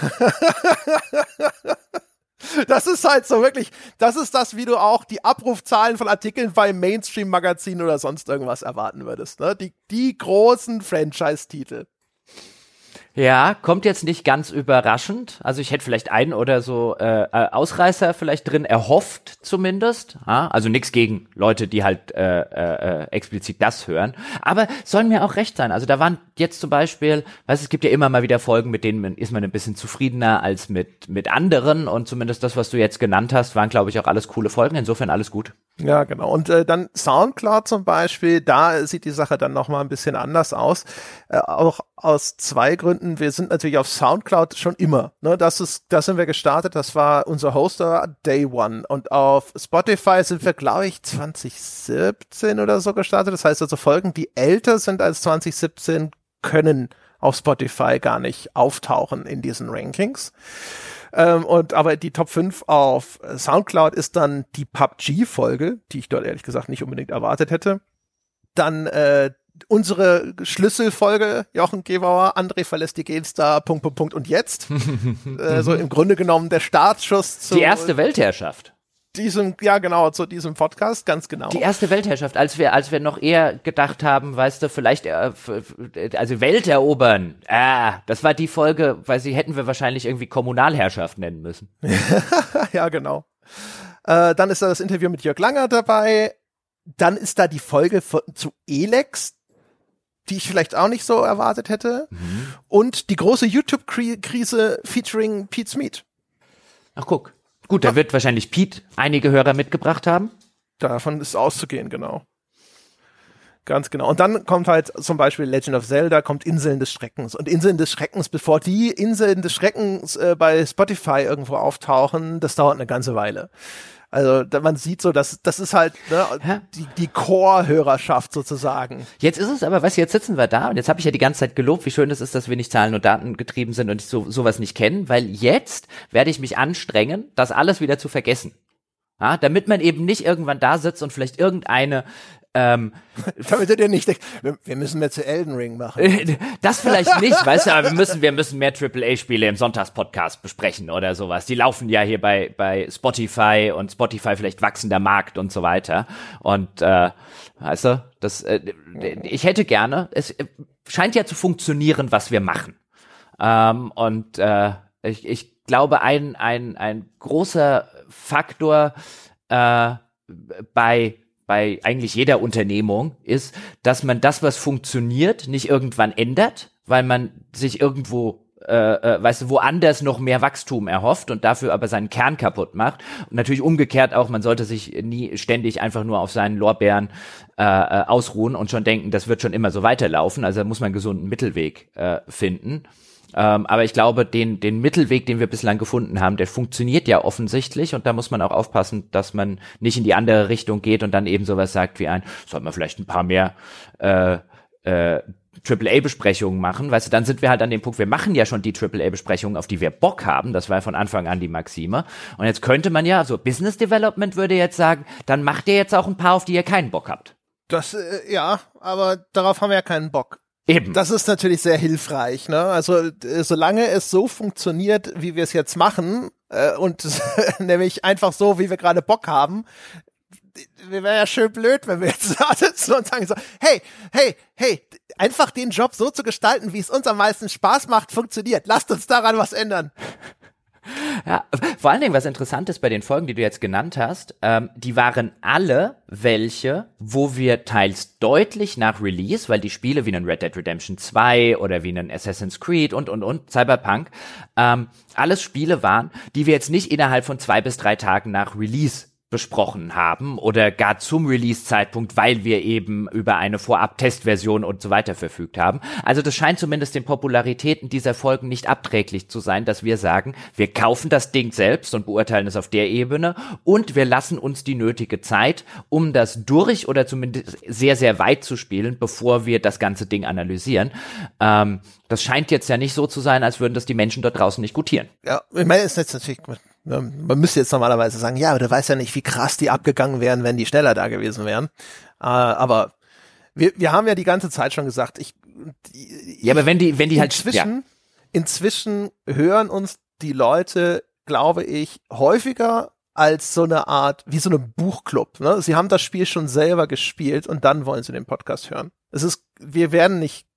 Das ist halt so wirklich, das ist das, wie du auch die Abrufzahlen von Artikeln beim Mainstream-Magazin oder sonst irgendwas erwarten würdest. Ne? Die, die großen Franchise-Titel. Ja, kommt jetzt nicht ganz überraschend. Also ich hätte vielleicht einen oder so äh, äh Ausreißer vielleicht drin erhofft zumindest. Ja, also nichts gegen Leute, die halt äh, äh, äh, explizit das hören. Aber sollen mir auch recht sein. Also da waren jetzt zum Beispiel, weißt es gibt ja immer mal wieder Folgen, mit denen ist man ein bisschen zufriedener als mit mit anderen. Und zumindest das, was du jetzt genannt hast, waren glaube ich auch alles coole Folgen. Insofern alles gut. Ja, genau. Und äh, dann Soundcloud zum Beispiel, da sieht die Sache dann noch mal ein bisschen anders aus. Äh, auch aus zwei Gründen. Wir sind natürlich auf Soundcloud schon immer. Ne? Das ist, da sind wir gestartet. Das war unser Hoster Day One. Und auf Spotify sind wir, glaube ich, 2017 oder so gestartet. Das heißt also Folgen, die älter sind als 2017, können auf Spotify gar nicht auftauchen in diesen Rankings. Ähm, und aber die Top 5 auf Soundcloud ist dann die PUBG-Folge, die ich dort ehrlich gesagt nicht unbedingt erwartet hätte. Dann äh, unsere Schlüsselfolge, Jochen Gebauer, André verlässt die GameStar, Punkt, Punkt, Punkt und jetzt. äh, so im Grunde genommen der Startschuss zu. Die erste Weltherrschaft. Diesem, ja genau, zu diesem Podcast, ganz genau. Die erste Weltherrschaft, als wir, als wir noch eher gedacht haben, weißt du, vielleicht, äh, also Welt erobern, ah, das war die Folge, weil sie hätten wir wahrscheinlich irgendwie Kommunalherrschaft nennen müssen. ja, genau. Äh, dann ist da das Interview mit Jörg Langer dabei. Dann ist da die Folge von, zu Elex, die ich vielleicht auch nicht so erwartet hätte. Mhm. Und die große YouTube-Krise featuring Pete Smith. Ach, guck. Gut, da wird wahrscheinlich Pete einige Hörer mitgebracht haben. Davon ist auszugehen, genau. Ganz genau. Und dann kommt halt zum Beispiel Legend of Zelda, kommt Inseln des Schreckens. Und Inseln des Schreckens, bevor die Inseln des Schreckens äh, bei Spotify irgendwo auftauchen, das dauert eine ganze Weile. Also man sieht so, dass das ist halt ne, die, die Core-Hörerschaft sozusagen. Jetzt ist es aber, was jetzt sitzen wir da und jetzt habe ich ja die ganze Zeit gelobt, wie schön es ist, dass wir nicht Zahlen und Daten getrieben sind und so sowas nicht kennen, weil jetzt werde ich mich anstrengen, das alles wieder zu vergessen. Ja, damit man eben nicht irgendwann da sitzt und vielleicht irgendeine ähm, Damit du dir nicht denkst, wir müssen mehr zu Elden Ring machen. Das vielleicht nicht, weißt du, aber wir müssen, wir müssen mehr AAA-Spiele im Sonntagspodcast besprechen oder sowas. Die laufen ja hier bei, bei Spotify und Spotify vielleicht wachsender Markt und so weiter. Und äh, weißt du, das, äh, ich hätte gerne, es scheint ja zu funktionieren, was wir machen. Ähm, und äh, ich, ich glaube, ein, ein, ein großer Faktor äh, bei bei eigentlich jeder Unternehmung ist, dass man das, was funktioniert, nicht irgendwann ändert, weil man sich irgendwo äh, äh, weißt du, woanders noch mehr Wachstum erhofft und dafür aber seinen Kern kaputt macht. Und natürlich umgekehrt auch, man sollte sich nie ständig einfach nur auf seinen Lorbeeren äh, äh ausruhen und schon denken, das wird schon immer so weiterlaufen. Also da muss man einen gesunden Mittelweg äh, finden. Ähm, aber ich glaube, den, den Mittelweg, den wir bislang gefunden haben, der funktioniert ja offensichtlich und da muss man auch aufpassen, dass man nicht in die andere Richtung geht und dann eben sowas sagt wie ein, soll man vielleicht ein paar mehr äh, äh, AAA-Besprechungen machen, weißt du, dann sind wir halt an dem Punkt, wir machen ja schon die AAA-Besprechungen, auf die wir Bock haben, das war von Anfang an die Maxime. Und jetzt könnte man ja, so Business Development würde jetzt sagen, dann macht ihr jetzt auch ein paar, auf die ihr keinen Bock habt. Das, äh, ja, aber darauf haben wir ja keinen Bock. Eben. Das ist natürlich sehr hilfreich. Ne? Also äh, solange es so funktioniert, wie wir es jetzt machen, äh, und nämlich einfach so, wie wir gerade Bock haben, wäre ja schön blöd, wenn wir jetzt da sitzen und sagen so, hey, hey, hey, einfach den Job so zu gestalten, wie es uns am meisten Spaß macht, funktioniert. Lasst uns daran was ändern. Ja, vor allen Dingen, was interessant ist bei den Folgen, die du jetzt genannt hast, ähm, die waren alle welche, wo wir teils deutlich nach Release, weil die Spiele wie ein Red Dead Redemption 2 oder wie ein Assassin's Creed und, und, und, Cyberpunk, ähm, alles Spiele waren, die wir jetzt nicht innerhalb von zwei bis drei Tagen nach Release besprochen haben oder gar zum Release-Zeitpunkt, weil wir eben über eine Vorab-Testversion und so weiter verfügt haben. Also das scheint zumindest den Popularitäten dieser Folgen nicht abträglich zu sein, dass wir sagen, wir kaufen das Ding selbst und beurteilen es auf der Ebene und wir lassen uns die nötige Zeit, um das durch oder zumindest sehr, sehr weit zu spielen, bevor wir das ganze Ding analysieren. Ähm, das scheint jetzt ja nicht so zu sein, als würden das die Menschen dort draußen nicht gutieren. Ja, ich meine, es ist jetzt natürlich man müsste jetzt normalerweise sagen, ja, aber du weißt ja nicht, wie krass die abgegangen wären, wenn die schneller da gewesen wären. Äh, aber wir, wir haben ja die ganze Zeit schon gesagt, ich. ich ja, aber wenn die, wenn die halt. Inzwischen, ja. inzwischen hören uns die Leute, glaube ich, häufiger als so eine Art, wie so eine Buchclub. Ne? Sie haben das Spiel schon selber gespielt und dann wollen sie den Podcast hören. Es ist, wir werden nicht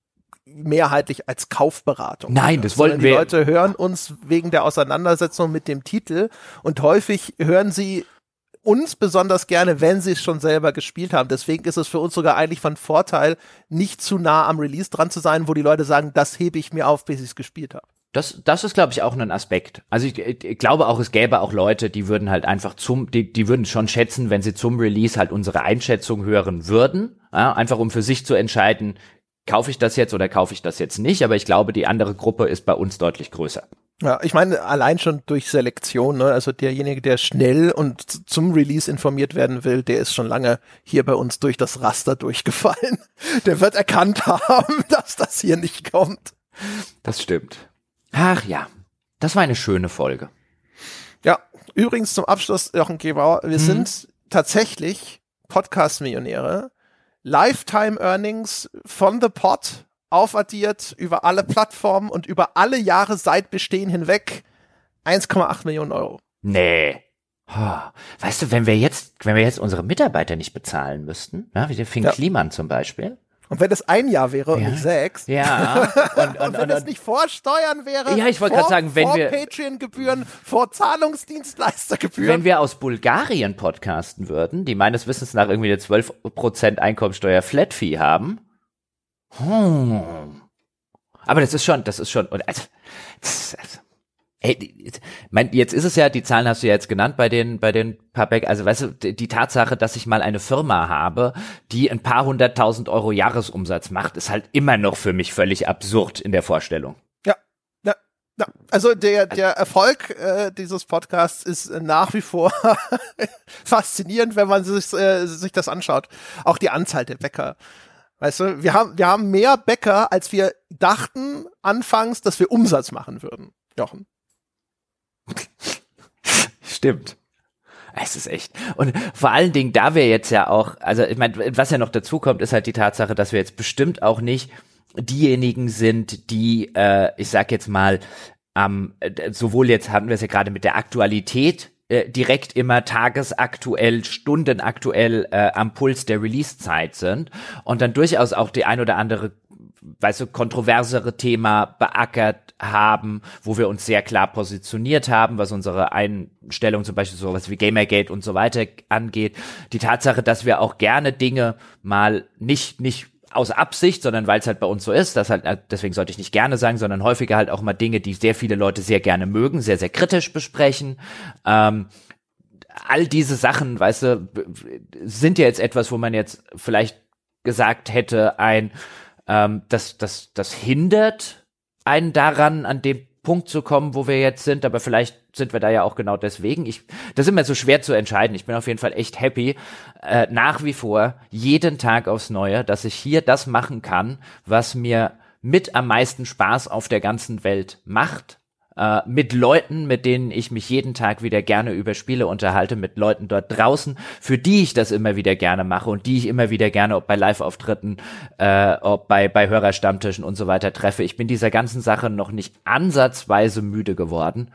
mehrheitlich als Kaufberatung. Nein, das wollten die wir. Die Leute hören uns wegen der Auseinandersetzung mit dem Titel und häufig hören sie uns besonders gerne, wenn sie es schon selber gespielt haben. Deswegen ist es für uns sogar eigentlich von Vorteil, nicht zu nah am Release dran zu sein, wo die Leute sagen, das hebe ich mir auf, bis ich es gespielt habe. Das, das ist, glaube ich, auch ein Aspekt. Also ich, ich, glaube auch, es gäbe auch Leute, die würden halt einfach zum, die, die würden schon schätzen, wenn sie zum Release halt unsere Einschätzung hören würden. Ja, einfach um für sich zu entscheiden, kaufe ich das jetzt oder kaufe ich das jetzt nicht, aber ich glaube, die andere Gruppe ist bei uns deutlich größer. Ja, ich meine, allein schon durch Selektion, ne? also derjenige, der schnell und zum Release informiert werden will, der ist schon lange hier bei uns durch das Raster durchgefallen. Der wird erkannt haben, dass das hier nicht kommt. Das stimmt. Ach ja, das war eine schöne Folge. Ja, übrigens zum Abschluss, Jochen Gebauer, wir mhm. sind tatsächlich Podcast-Millionäre Lifetime Earnings von The Pot aufaddiert über alle Plattformen und über alle Jahre seit Bestehen hinweg 1,8 Millionen Euro. Nee. Weißt du, wenn wir jetzt, wenn wir jetzt unsere Mitarbeiter nicht bezahlen müssten, ja, wie der Finn ja. Kliman zum Beispiel, und wenn es ein Jahr wäre und nicht sechs. Ja. Und, und, und wenn es nicht vor Steuern wäre. Ja, ich wollte gerade sagen, wenn vor wir. Patreon-Gebühren, vor Zahlungsdienstleistergebühren. Wenn wir aus Bulgarien podcasten würden, die meines Wissens nach irgendwie eine 12% Einkommensteuer Flat Fee haben. Hm. Aber das ist schon, das ist schon, also, Ey, mein, jetzt ist es ja, die Zahlen hast du ja jetzt genannt bei den, bei den Pabeck, also weißt du, die Tatsache, dass ich mal eine Firma habe, die ein paar hunderttausend Euro Jahresumsatz macht, ist halt immer noch für mich völlig absurd in der Vorstellung. Ja, ja, ja. also der, der Erfolg äh, dieses Podcasts ist nach wie vor faszinierend, wenn man sich, äh, sich das anschaut. Auch die Anzahl der Bäcker. Weißt du, wir haben, wir haben mehr Bäcker, als wir dachten anfangs, dass wir Umsatz machen würden. Jochen. Stimmt. Es ist echt. Und vor allen Dingen, da wir jetzt ja auch, also ich meine, was ja noch dazu kommt, ist halt die Tatsache, dass wir jetzt bestimmt auch nicht diejenigen sind, die, äh, ich sag jetzt mal, ähm, sowohl jetzt hatten wir es ja gerade mit der Aktualität äh, direkt immer tagesaktuell, stundenaktuell äh, am Puls der Release-Zeit sind und dann durchaus auch die ein oder andere weißt du, kontroversere Thema beackert haben, wo wir uns sehr klar positioniert haben, was unsere Einstellung zum Beispiel sowas wie Gamergate und so weiter angeht. Die Tatsache, dass wir auch gerne Dinge mal nicht, nicht aus Absicht, sondern weil es halt bei uns so ist, das halt, äh, deswegen sollte ich nicht gerne sagen, sondern häufiger halt auch mal Dinge, die sehr viele Leute sehr gerne mögen, sehr, sehr kritisch besprechen. Ähm, all diese Sachen, weißt du, sind ja jetzt etwas, wo man jetzt vielleicht gesagt hätte, ein ähm, das, das, das hindert einen daran, an dem Punkt zu kommen, wo wir jetzt sind, aber vielleicht sind wir da ja auch genau deswegen. Ich, das ist immer so schwer zu entscheiden. Ich bin auf jeden Fall echt happy, äh, nach wie vor jeden Tag aufs Neue, dass ich hier das machen kann, was mir mit am meisten Spaß auf der ganzen Welt macht äh, mit Leuten, mit denen ich mich jeden Tag wieder gerne über Spiele unterhalte, mit Leuten dort draußen, für die ich das immer wieder gerne mache und die ich immer wieder gerne, ob bei Live-Auftritten, äh, ob bei, bei Hörerstammtischen und so weiter treffe. Ich bin dieser ganzen Sache noch nicht ansatzweise müde geworden.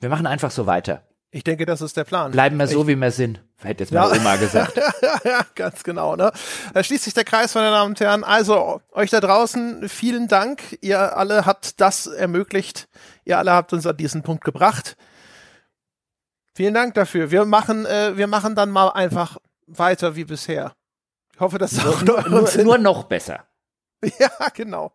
Wir machen einfach so weiter. Ich denke, das ist der Plan. Bleiben wir so, ich, wie wir sind. Hätte jetzt meine ja. Oma gesagt. ja, ganz genau. Ne? Da schließt sich der Kreis, meine Damen und Herren. Also, euch da draußen, vielen Dank. Ihr alle habt das ermöglicht. Ihr alle habt uns an diesen Punkt gebracht. Vielen Dank dafür. Wir machen, äh, wir machen dann mal einfach weiter wie bisher. Ich hoffe, dass das auch nur, nur, nur noch besser. Ja, genau.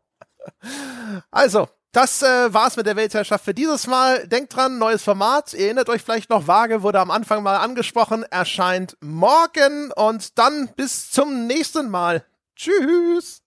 Also, das äh, war's mit der Weltherrschaft für dieses Mal. Denkt dran, neues Format. Ihr erinnert euch vielleicht noch vage, wurde am Anfang mal angesprochen, erscheint morgen und dann bis zum nächsten Mal. Tschüss.